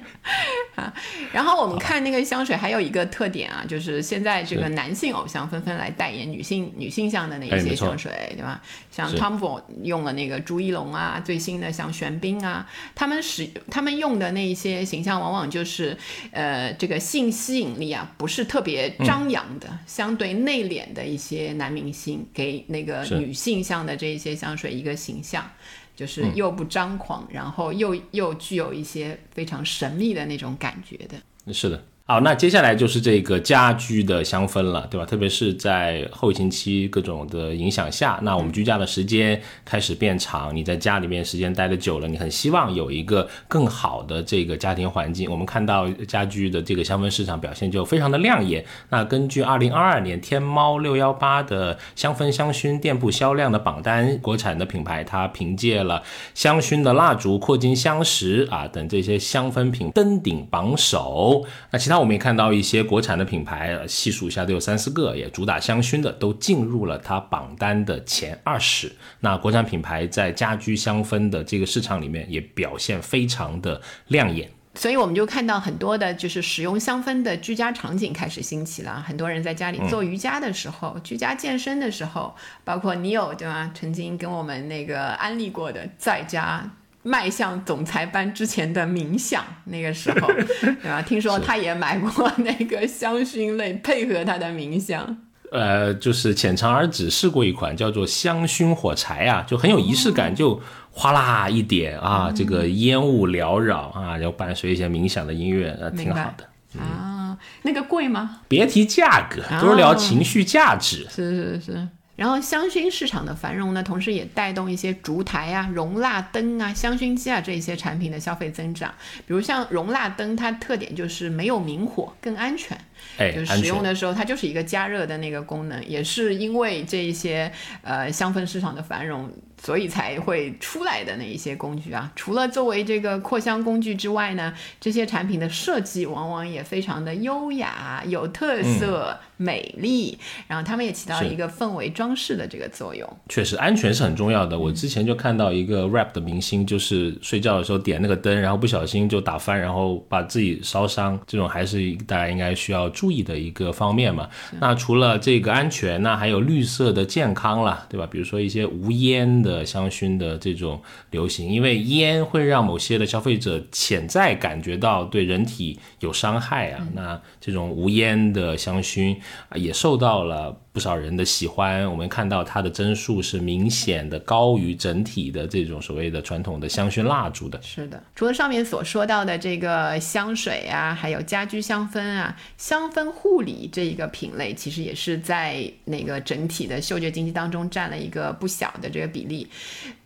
啊。然后我们看那个香水还有一个特点啊，就是现在这个男性偶像纷纷来代言女性女性向的那一些香水，对吧？像 Tom Ford 用了那个朱一龙啊，最新的像玄彬啊，他们使他们用的那一些形象，往往就是呃这个信息。引力啊，不是特别张扬的，相对内敛的一些男明星，给那个女性向的这一些香水一个形象，就是又不张狂，然后又又具有一些非常神秘的那种感觉的。是的。好，那接下来就是这个家居的香氛了，对吧？特别是在后疫情期各种的影响下，那我们居家的时间开始变长，你在家里面时间待的久了，你很希望有一个更好的这个家庭环境。我们看到家居的这个香氛市场表现就非常的亮眼。那根据二零二二年天猫六幺八的香氛香薰店铺销量的榜单，国产的品牌它凭借了香薰的蜡烛、扩金香石啊等这些香氛品登顶榜首。那其他。我们也看到一些国产的品牌，细数一下都有三四个，也主打香薰的，都进入了它榜单的前二十。那国产品牌在家居香氛的这个市场里面也表现非常的亮眼。所以我们就看到很多的，就是使用香氛的居家场景开始兴起了。很多人在家里做瑜伽的时候，居家健身的时候，包括你有对吧？曾经跟我们那个安利过的，在家。迈向总裁班之前的冥想，那个时候，对吧？听说他也买过那个香薰类，配合他的冥想。呃，就是浅尝而止试过一款叫做香薰火柴啊，就很有仪式感，就哗啦一点啊，这个烟雾缭绕啊，然后伴随一些冥想的音乐，呃，挺好的。啊，那个贵吗？别提价格，都是聊情绪价值。是是是。然后香薰市场的繁荣呢，同时也带动一些烛台啊、容蜡灯啊、香薰机啊这些产品的消费增长。比如像容蜡灯，它特点就是没有明火，更安全。哎，就使用的时候它就是一个加热的那个功能。也是因为这一些呃香氛市场的繁荣。所以才会出来的那一些工具啊，除了作为这个扩香工具之外呢，这些产品的设计往往也非常的优雅、有特色、美丽，然后他们也起到一个氛围装饰的这个作用。确实，安全是很重要的。我之前就看到一个 rap 的明星，就是睡觉的时候点那个灯，然后不小心就打翻，然后把自己烧伤，这种还是大家应该需要注意的一个方面嘛。那除了这个安全，那还有绿色的健康啦，对吧？比如说一些无烟的。的香薰的这种流行，因为烟会让某些的消费者潜在感觉到对人体有伤害啊，那这种无烟的香薰也受到了。不少人的喜欢，我们看到它的帧数是明显的高于整体的这种所谓的传统的香薰蜡烛的。是的，除了上面所说到的这个香水啊，还有家居香氛啊，香氛护理这一个品类，其实也是在那个整体的嗅觉经济当中占了一个不小的这个比例。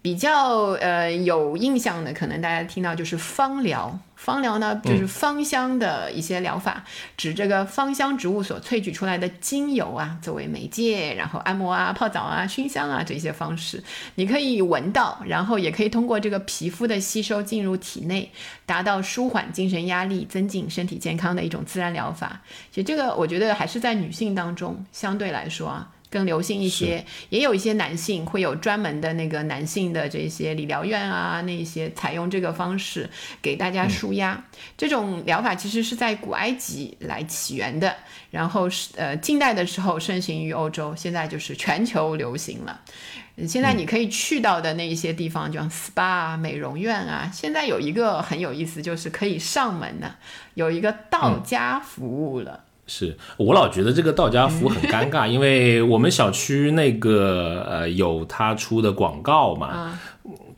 比较呃有印象的，可能大家听到就是芳疗。芳疗呢，就是芳香的一些疗法，指这个芳香植物所萃取出来的精油啊，作为媒介，然后按摩啊、泡澡啊、熏香啊这些方式，你可以闻到，然后也可以通过这个皮肤的吸收进入体内，达到舒缓精神压力、增进身体健康的一种自然疗法。其实这个我觉得还是在女性当中相对来说啊。更流行一些，也有一些男性会有专门的那个男性的这些理疗院啊，那些采用这个方式给大家舒压。这种疗法其实是在古埃及来起源的，然后是呃近代的时候盛行于欧洲，现在就是全球流行了。现在你可以去到的那一些地方，就像 SPA 美容院啊，现在有一个很有意思，就是可以上门的，有一个到家服务了。是我老觉得这个道家服很尴尬，因为我们小区那个呃有他出的广告嘛。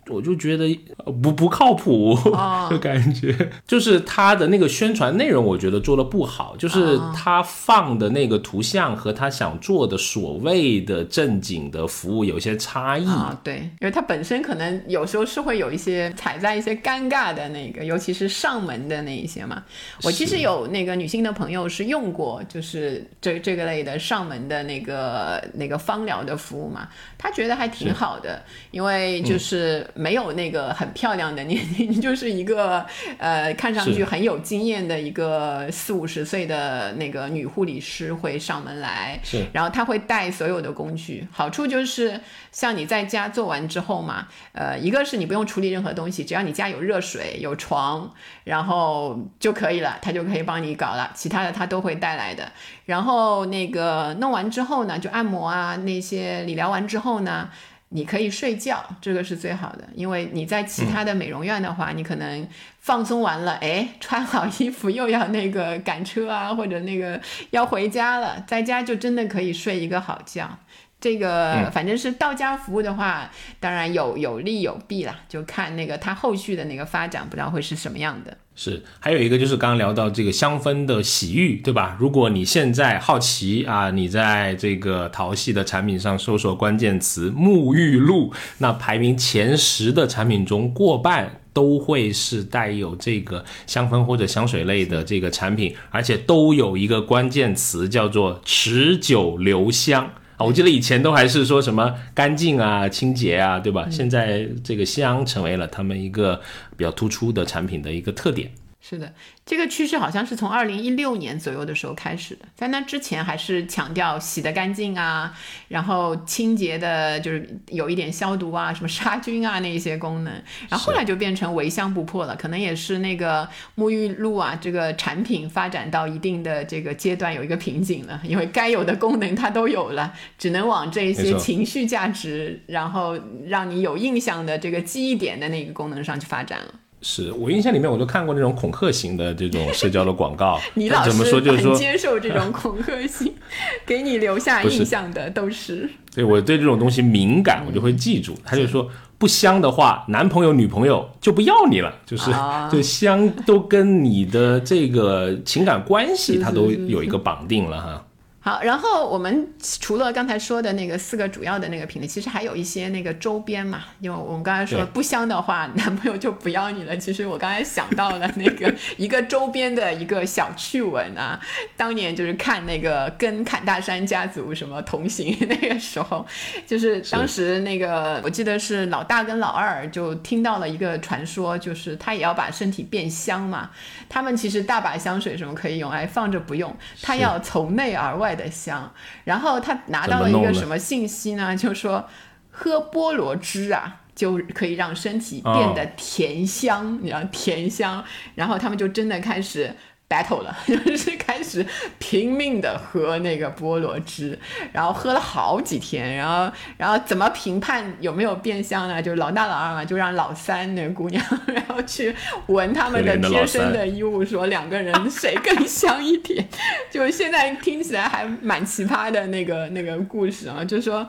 我就觉得不不靠谱 的感觉，就是他的那个宣传内容，我觉得做的不好，就是他放的那个图像和他想做的所谓的正经的服务有些差异啊。对，因为他本身可能有时候是会有一些踩在一些尴尬的那个，尤其是上门的那一些嘛。我其实有那个女性的朋友是用过，就是这这个类的上门的那个那个芳疗的服务嘛，她觉得还挺好的，因为就是。没有那个很漂亮的 你，你就是一个呃，看上去很有经验的一个四五十岁的那个女护理师会上门来，是，然后她会带所有的工具，好处就是像你在家做完之后嘛，呃，一个是你不用处理任何东西，只要你家有热水、有床，然后就可以了，她就可以帮你搞了，其他的她都会带来的。然后那个弄完之后呢，就按摩啊那些理疗完之后呢。你可以睡觉，这个是最好的，因为你在其他的美容院的话，你可能放松完了，哎，穿好衣服又要那个赶车啊，或者那个要回家了，在家就真的可以睡一个好觉。这个反正是到家服务的话，当然有有利有弊啦，就看那个它后续的那个发展，不知道会是什么样的。是，还有一个就是刚刚聊到这个香氛的洗浴，对吧？如果你现在好奇啊，你在这个淘系的产品上搜索关键词“沐浴露”，那排名前十的产品中，过半都会是带有这个香氛或者香水类的这个产品，而且都有一个关键词叫做“持久留香”。啊，我记得以前都还是说什么干净啊、清洁啊，对吧？现在这个香成为了他们一个比较突出的产品的一个特点。是的。这个趋势好像是从二零一六年左右的时候开始的，在那之前还是强调洗得干净啊，然后清洁的，就是有一点消毒啊，什么杀菌啊那一些功能，然后后来就变成唯香不破了，可能也是那个沐浴露啊这个产品发展到一定的这个阶段有一个瓶颈了，因为该有的功能它都有了，只能往这些情绪价值，然后让你有印象的这个记忆点的那个功能上去发展了。是我印象里面，我都看过那种恐吓型的这种社交的广告。你老是说接受这种恐吓型，给你留下印象的都是。对我对这种东西敏感，我就会记住。他就说不香的话，男朋友女朋友就不要你了。就是就香都跟你的这个情感关系，它都有一个绑定了哈。好，然后我们除了刚才说的那个四个主要的那个品类，其实还有一些那个周边嘛。因为我们刚才说不香的话，男朋友就不要你了。其实我刚才想到了那个一个周边的一个小趣闻啊。当年就是看那个跟侃大山家族什么同行 那个时候，就是当时那个我记得是老大跟老二就听到了一个传说，就是他也要把身体变香嘛。他们其实大把香水什么可以用，哎放着不用，他要从内而外。的香，然后他拿到了一个什么信息呢？就说喝菠萝汁啊，就可以让身体变得甜香，你知道甜香，然后他们就真的开始。Battle 了，就是开始拼命的喝那个菠萝汁，然后喝了好几天，然后然后怎么评判有没有变香呢？就是老大老二嘛，就让老三那个姑娘，然后去闻他们的贴身的衣物，说两个人 谁更香一点。就现在听起来还蛮奇葩的那个那个故事啊，就说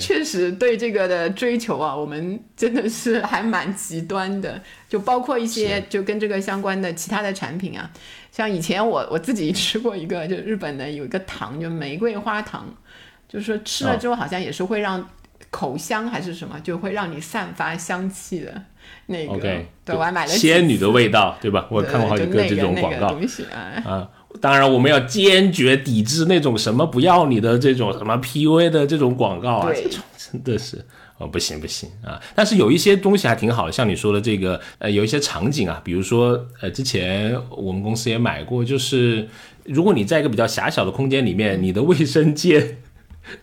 确实对这个的追求啊，我们真的是还蛮极端的，就包括一些就跟这个相关的其他的产品啊。像以前我我自己 吃过一个，就日本的有一个糖，就玫瑰花糖，就是说吃了之后好像也是会让口香还是什么，就会让你散发香气的那个。OK，对，我还买了仙女的味道，对吧？我看过好几个这种广告个那个东西啊。啊。当然，我们要坚决抵制那种什么不要你的这种什么 PUA 的这种广告啊，这种真的是哦不行不行啊！但是有一些东西还挺好的，像你说的这个呃，有一些场景啊，比如说呃，之前我们公司也买过，就是如果你在一个比较狭小的空间里面，你的卫生间。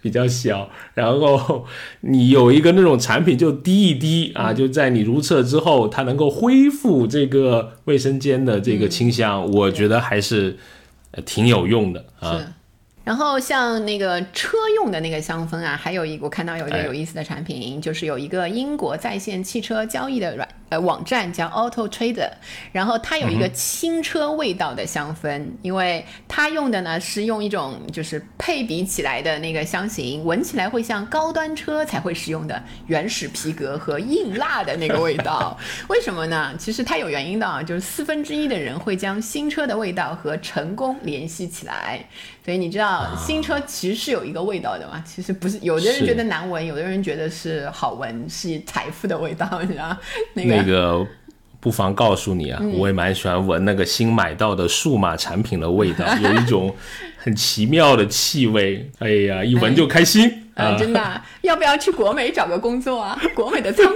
比较小，然后你有一个那种产品就滴一滴啊，就在你如厕之后，它能够恢复这个卫生间的这个清香，我觉得还是呃挺有用的啊。是。然后像那个车用的那个香氛啊，还有一个我看到有一个哎有意思的产品，就是有一个英国在线汽车交易的软呃网站叫 Auto Trader，然后它有一个轻车味道的香氛，因为它用的呢是用一种就是配比起来的那个香型，闻起来会像高端车才会使用的原始皮革和硬蜡的那个味道。为什么呢？其实它有原因的啊，就是四分之一的人会将新车的味道和成功联系起来。所以你知道新车其实是有一个味道的嘛？其实不是，有的人觉得难闻，有的人觉得是好闻，是财富的味道，你知道？那个、那个不妨告诉你啊，嗯我也蛮喜欢闻那个新买到的数码产品的味道，有一种很奇妙的气味。哎呀，一闻就开心啊，啊！真的啊、要不要去国美找个工作啊？国美的仓库。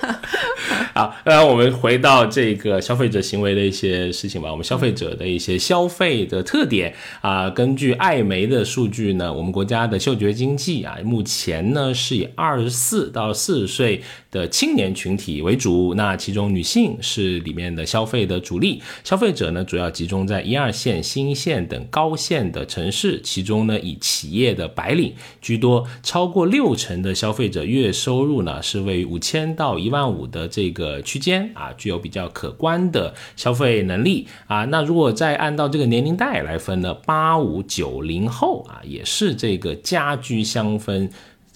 好，那我们回到这个消费者行为的一些事情吧。我们消费者的一些消费的特点啊，根据艾媒的数据呢，我们国家的嗅觉经济啊，目前呢是以二十四到四十岁的青年群体为主，那其中女性是里面的消费的主力。消费者呢主要集中在一二线、新线等高线的城市，其中呢以企业的白领居多，超过六成的消费者月收入呢是位于五千到一万五的这个区间啊，具有比较可观的消费能力啊。那如果再按照这个年龄代来分呢，八五九零后啊也是这个家居香氛。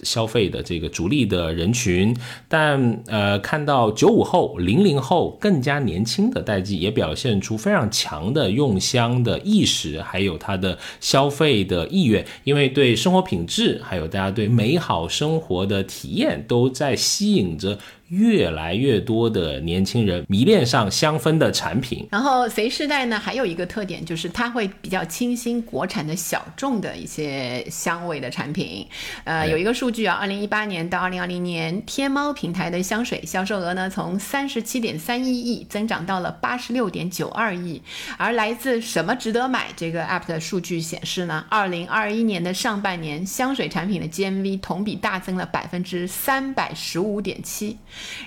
消费的这个主力的人群，但呃，看到九五后、零零后更加年轻的代际也表现出非常强的用香的意识，还有他的消费的意愿，因为对生活品质，还有大家对美好生活的体验，都在吸引着越来越多的年轻人迷恋上香氛的产品。然后 Z 世代呢，还有一个特点就是它会比较清新国产的小众的一些香味的产品。呃，有一个数据啊，二零一八年到二零二零年，天猫平台的香水销售额呢，从三十七点三一亿增长到了八十六点九二亿。而来自什么值得买这个 app 的数据显示呢，二零二一年的上半年，香水产品的 GMV 同比大增了百分之三百十五点七。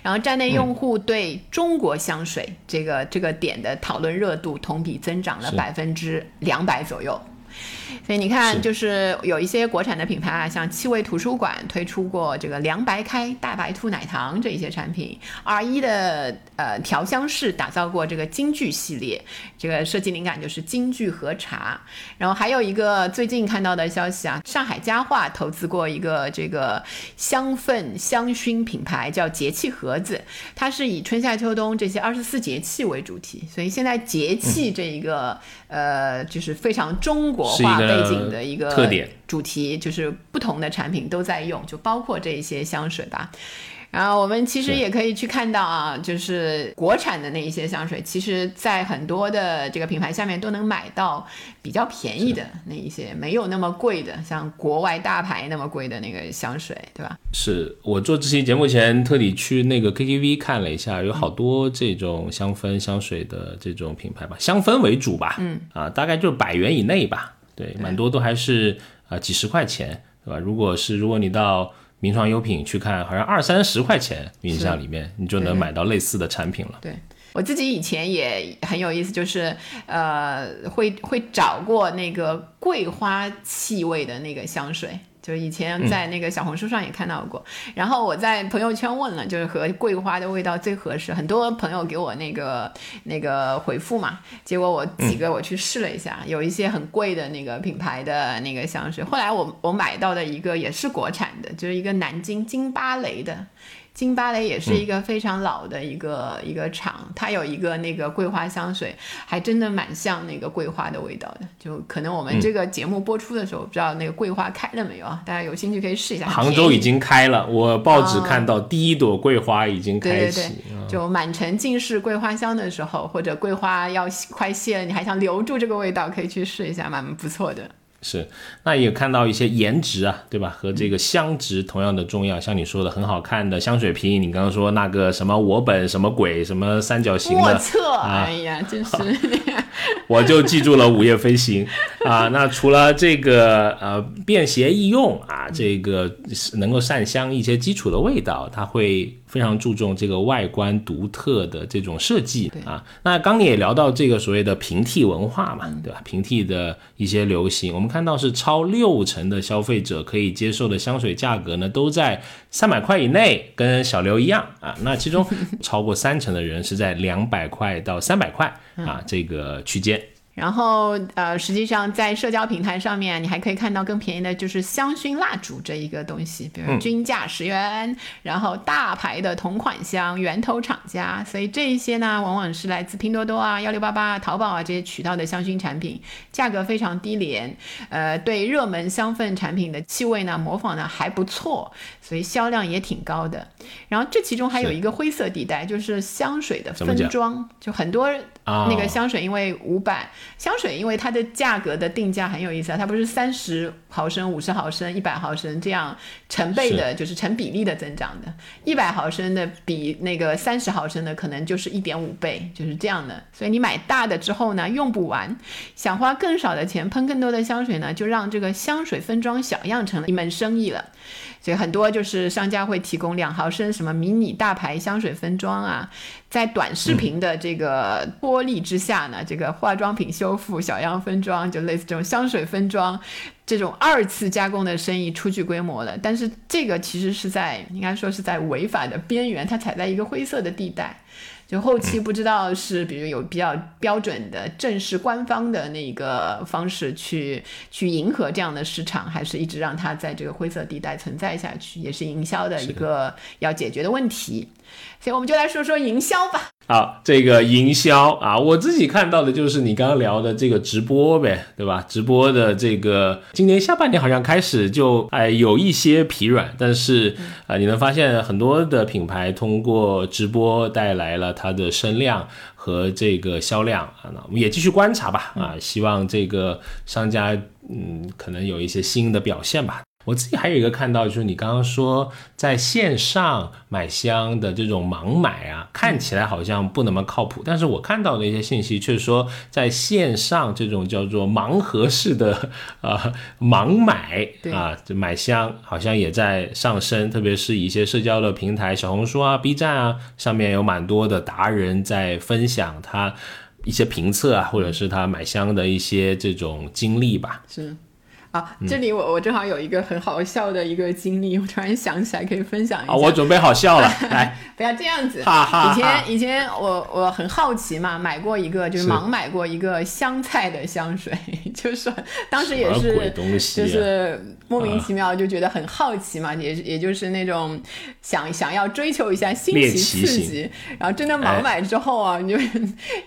然后站内用户对中国香水这个这个点的讨论热度同比增长了百分之两百左右。所以你看，就是有一些国产的品牌啊，像气味图书馆推出过这个凉白开、大白兔奶糖这一些产品，R 一的呃调香室打造过这个京剧系列，这个设计灵感就是京剧和茶。然后还有一个最近看到的消息啊，上海家化投资过一个这个香氛香薰品牌叫节气盒子，它是以春夏秋冬这些二十四节气为主题，所以现在节气这一个、呃就是非常中国化是一个背景的一个特点主题，就是不同的产品都在用，就包括这一些香水吧。然后我们其实也可以去看到啊，就是国产的那一些香水，其实在很多的这个品牌下面都能买到比较便宜的那一些，没有那么贵的，像国外大牌那么贵的那个香水，对吧？是我做这期节目前特地去那个 KTV 看了一下，有好多这种香氛香水的这种品牌吧，香氛为主吧，嗯啊，大概就是百元以内吧，对，蛮多都还是啊、几十块钱，对吧？如果是如果你到名创优品去看，好像二三十块钱，印象里面你就能买到类似的产品了。对我自己以前也很有意思，就是呃，会会找过那个桂花气味的那个香水。就是以前在那个小红书上也看到过，然后我在朋友圈问了，就是和桂花的味道最合适，很多朋友给我那个那个回复嘛，结果我几个我去试了一下，有一些很贵的那个品牌的那个香水，后来我我买到的一个也是国产的，就是一个南京金芭蕾的金芭蕾也是一个非常老的一个、一个厂，它有一个那个桂花香水，还真的蛮像那个桂花的味道的。就可能我们这个节目播出的时候，不知道那个桂花开了没有啊？大家有兴趣可以试一下。杭州已经开了，我报纸看到第一朵桂花已经开启。对对对，就满城尽是桂花香的时候，或者桂花要快谢了，你还想留住这个味道，可以去试一下，蛮不错的。是，那也看到一些颜值啊，对吧？和这个香值同样的重要。像你说的很好看的香水瓶，你刚刚说那个什么我本什么鬼什么三角形的，莫测，哎呀，真是。我就记住了午夜飞行啊。那除了这个呃便携易用啊，这个能够散香一些基础的味道，它会。非常注重这个外观独特的这种设计啊。那刚你也聊到这个所谓的平替文化嘛，对吧？平替的一些流行，我们看到是超六成的消费者可以接受的香水价格呢，都在三百块以内，跟小刘一样啊。那其中超过三成的人是在两百块到三百块啊这个区间。然后，呃，实际上在社交平台上面，你还可以看到更便宜的，就是香薰蜡烛这一个东西，比如均价十元，然后大牌的同款香，源头厂家，所以这一些呢，往往是来自拼多多啊、幺六八八、淘宝啊这些渠道的香薰产品，价格非常低廉，呃，对热门香氛产品的气味呢，模仿的还不错，所以销量也挺高的。然后这其中还有一个灰色地带，就是香水的分装，就很多那个香水因为五百。香水因为它的价格的定价很有意思啊，它不是三十毫升、五十毫升、一百毫升这样成倍的，就是成比例的增长的。一百毫升的比那个三十毫升的可能就是一点五倍，就是这样的。所以你买大的之后呢，用不完，想花更少的钱喷更多的香水呢，就让这个香水分装小样成了一门生意了。所以很多就是商家会提供两毫升什么迷你大牌香水分装啊，在短视频的这个玻璃之下呢，这个化妆品修复小样分装，就类似这种香水分装，这种二次加工的生意初具规模了。但是这个其实是在应该说是在违法的边缘，它踩在一个灰色的地带。就后期不知道是比如有比较标准的正式官方的那个方式去去迎合这样的市场，还是一直让它在这个灰色地带存在下去，也是营销的一个要解决的问题。所以我们就来说说营销吧。好，这个营销啊，我自己看到的就是你刚刚聊的这个直播呗，对吧？直播的这个今年下半年好像开始就哎有一些疲软，但是啊，你能发现很多的品牌通过直播带来了它的声量和这个销量啊，那我们也继续观察吧啊，希望这个商家嗯可能有一些新的表现吧。我自己还有一个看到，就是你刚刚说在线上买香的这种盲买啊，看起来好像不那么靠谱。但是我看到的一些信息却说，在线上这种叫做盲盒式的啊 盲买啊，这买香好像也在上升，特别是一些社交的平台，小红书啊、B 站啊，上面有蛮多的达人在分享他一些评测啊，或者是他买香的一些这种经历吧。是。啊，这里我我正好有一个很好笑的一个经历，我突然想起来可以分享一下。啊我准备好笑了，来，不要这样子。以前以前我我很好奇嘛，买过一个就是盲买过一个香菜的香水，就是当时也是就是莫名其妙就觉得很好奇嘛，也也就是那种想想要追求一下新奇刺激，然后真的盲买之后啊，就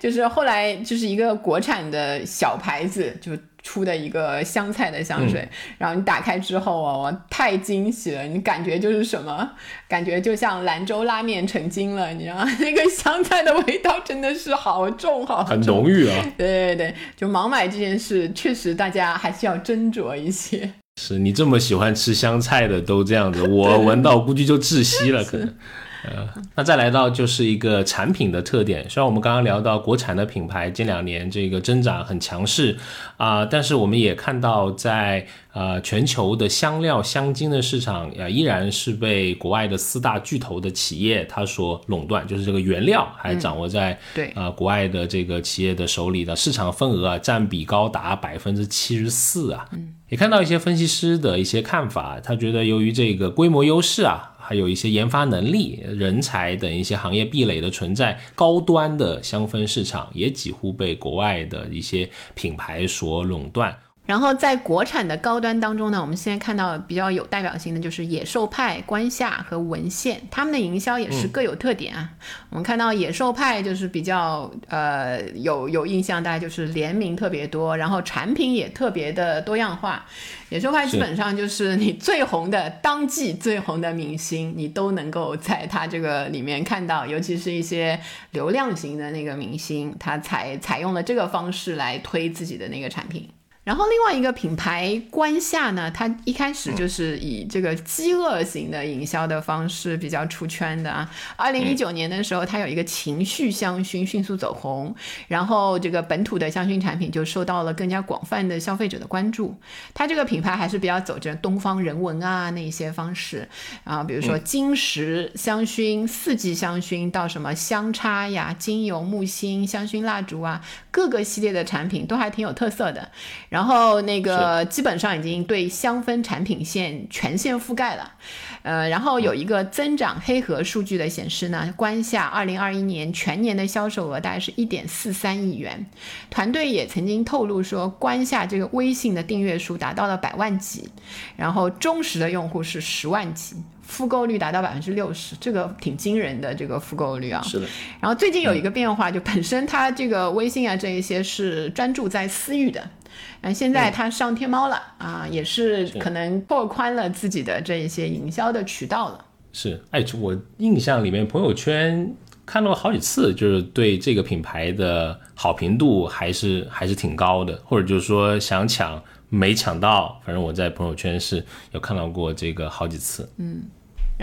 就是后来就是一个国产的小牌子就。出的一个香菜的香水，然后你打开之后啊，我太惊喜了！你感觉就是什么？感觉就像兰州拉面成精了，你知道吗？那个香菜的味道真的是好重，好很浓郁啊！对对对，就盲买这件事，确实大家还是要斟酌一些。是你这么喜欢吃香菜的都这样子，我 闻到估计就窒息了，可能。呃，那再来到就是一个产品的特点。虽然我们刚刚聊到国产的品牌近两年这个增长很强势啊，但是我们也看到在呃全球的香料香精的市场呃，依然是被国外的四大巨头的企业它所垄断，就是这个原料还掌握在对啊国外的这个企业的手里的市场份额啊占比高达百分之七十四啊。嗯，也看到一些分析师的一些看法，他觉得由于这个规模优势啊。还有一些研发能力、人才等一些行业壁垒的存在，高端的香氛市场也几乎被国外的一些品牌所垄断。然后在国产的高端当中呢，我们现在看到比较有代表性的就是野兽派、关夏和文献，他们的营销也是各有特点啊。我们看到野兽派就是比较呃有有印象，大家就是联名特别多，然后产品也特别的多样化。野兽派基本上就是你最红的当季最红的明星，你都能够在它这个里面看到，尤其是一些流量型的那个明星，他采采用了这个方式来推自己的那个产品。然后另外一个品牌关夏呢，它一开始就是以这个饥饿型的营销的方式比较出圈的啊。二零一九年的时候，它有一个情绪香薰迅速走红，然后这个本土的香薰产品就受到了更加广泛的消费者的关注。它这个品牌还是比较走着东方人文啊那些方式啊，比如说金石香薰、四季香薰到什么香插呀、精油木星香薰蜡烛啊，各个系列的产品都还挺有特色的。然后那个基本上已经对香氛产品线全线覆盖了，呃，然后有一个增长黑盒数据的显示呢，关夏二零二一年全年的销售额大概是一点四三亿元，团队也曾经透露说，关夏这个微信的订阅数达到了百万级，然后忠实的用户是十万级。复购率达到百分之六十，这个挺惊人的，这个复购率啊。是的。然后最近有一个变化，就本身它这个微信啊这一些是专注在私域的，那现在它上天猫了啊，也是可能拓宽了自己的这一些营销的渠道了。是，哎，我印象里面朋友圈看到好几次，就是对这个品牌的好评度还是还是挺高的，或者就是说想抢。没抢到，反正我在朋友圈是有看到过这个好几次。嗯。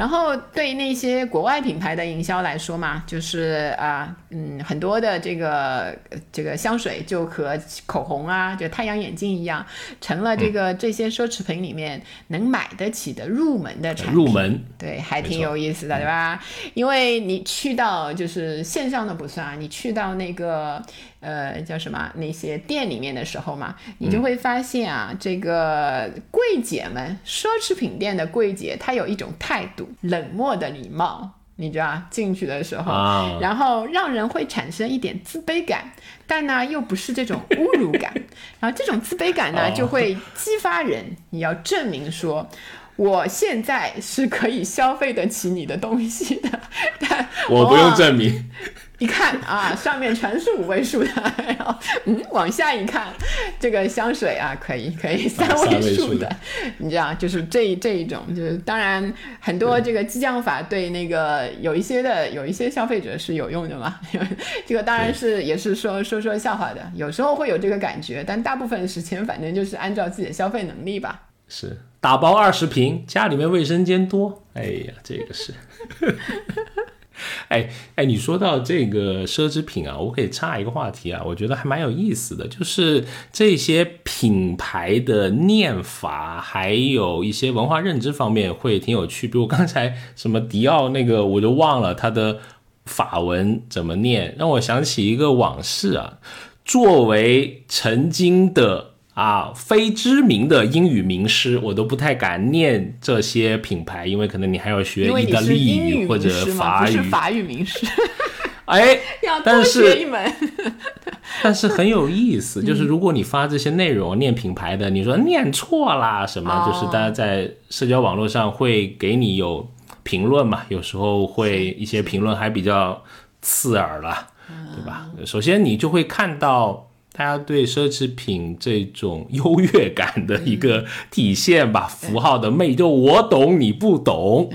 然后对那些国外品牌的营销来说嘛，就是啊，嗯，很多的这个这个香水就和口红啊，就太阳眼镜一样，成了这个这些奢侈品里面能买得起的入门的产品。入门，对，还挺有意思的，对吧？因为你去到就是线上的不算，你去到那个呃叫什么那些店里面的时候嘛，你就会发现啊，这个柜姐们，奢侈品店的柜姐，她有一种态度。冷漠的礼貌，你知道进去的时候，然后让人会产生一点自卑感，但呢又不是这种侮辱感，然后这种自卑感呢就会激发人，你要证明说，我现在是可以消费得起你的东西的，但我不用证明。一看啊，上面全是五位数的，然后嗯，往下一看，这个香水啊，可以 可以三位数的，你知道，就是这这一种，就是当然很多这个激将法对那个有一些的有一些消费者是有用的嘛，这个当然是也是说说说笑话的，有时候会有这个感觉，但大部分时间反正就是按照自己的消费能力吧。是打包二十瓶，家里面卫生间多，哎呀，这个是。哎哎，你说到这个奢侈品啊，我可以插一个话题啊，我觉得还蛮有意思的，就是这些品牌的念法，还有一些文化认知方面会挺有趣。比如刚才什么迪奥那个，我就忘了它的法文怎么念，让我想起一个往事啊。作为曾经的。啊，非知名的英语名师，我都不太敢念这些品牌，因为可能你还要学意大利语或者法语。法语名师。哎，要多学一门。但是很有意思，就是如果你发这些内容念品牌的，你说念错啦什么，就是大家在社交网络上会给你有评论嘛，有时候会一些评论还比较刺耳了，对吧？首先你就会看到。大家对奢侈品这种优越感的一个体现吧，符号的魅，就我懂你不懂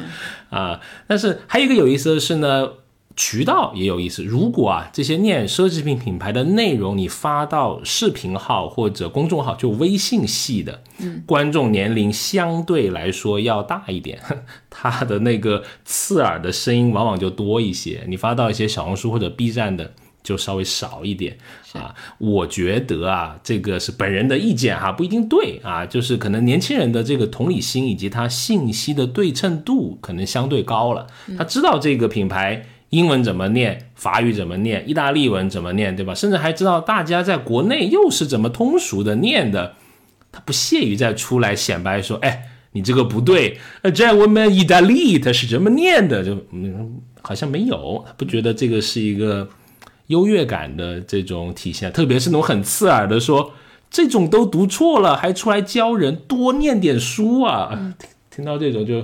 啊。但是还有一个有意思的是呢，渠道也有意思。如果啊这些念奢侈品品牌的内容你发到视频号或者公众号，就微信系的，观众年龄相对来说要大一点，他的那个刺耳的声音往往就多一些。你发到一些小红书或者 B 站的。就稍微少一点啊，我觉得啊，这个是本人的意见哈，不一定对啊，就是可能年轻人的这个同理心以及他信息的对称度可能相对高了，他知道这个品牌英文怎么念，法语怎么念，意大利文怎么念，对吧？甚至还知道大家在国内又是怎么通俗的念的，他不屑于再出来显摆说，哎，你这个不对，呃，在我们意大利它是这么念的，就嗯，好像没有，他不觉得这个是一个。优越感的这种体现，特别是那种很刺耳的说这种都读错了，还出来教人，多念点书啊！听 听到这种就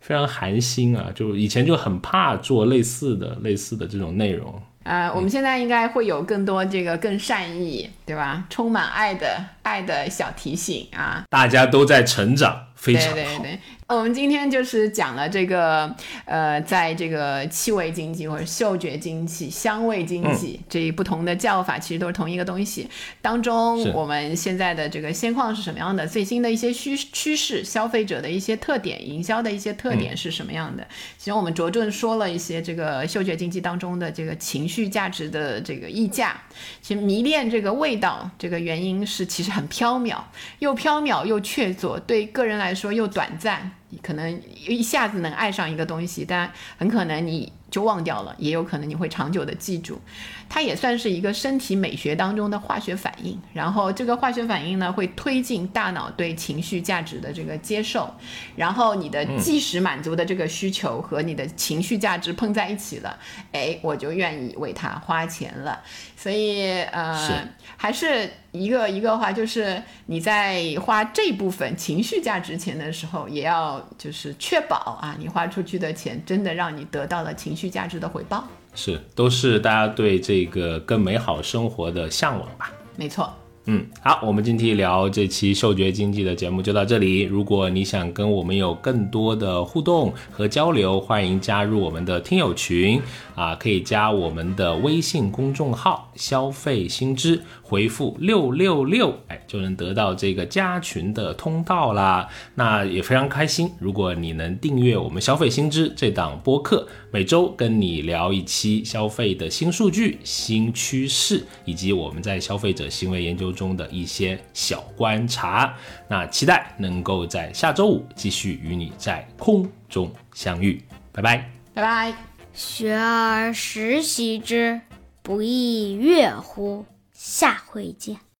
非常寒心啊！就以前就很怕做类似的、类似的这种内容。呃，我们现在应该会有更多这个更善意，对吧？充满爱的爱的小提醒啊！大家都在成长，非常好。对对对。我们今天就是讲了这个，呃，在这个气味经济或者嗅觉经济、香味经济这一不同的叫法，其实都是同一个东西。当中，我们现在的这个现况是什么样的？最新的一些趋趋势、消费者的一些特点、营销的一些特点是什么样的？其实我们着重说了一些这个嗅觉经济当中的这个情绪价值的这个溢价。其实迷恋这个味道，这个原因是其实很缥缈，又缥缈又确凿，对个人来说又短暂。可能一下子能爱上一个东西，但很可能你就忘掉了，也有可能你会长久的记住。它也算是一个身体美学当中的化学反应，然后这个化学反应呢会推进大脑对情绪价值的这个接受，然后你的即时满足的这个需求和你的情绪价值碰在一起了，哎，我就愿意为它花钱了。所以呃，还是一个一个话，就是你在花这部分情绪价值钱的时候，也要就是确保啊，你花出去的钱真的让你得到了情绪价值的回报。是，都是大家对这个更美好生活的向往吧？没错。嗯，好，我们今天聊这期嗅觉经济的节目就到这里。如果你想跟我们有更多的互动和交流，欢迎加入我们的听友群啊，可以加我们的微信公众号“消费新知”，回复六六六，哎，就能得到这个加群的通道啦。那也非常开心，如果你能订阅我们“消费新知”这档播客，每周跟你聊一期消费的新数据、新趋势，以及我们在消费者行为研究。中的一些小观察，那期待能够在下周五继续与你在空中相遇，拜拜，拜拜。学而时习之，不亦说乎？下回见。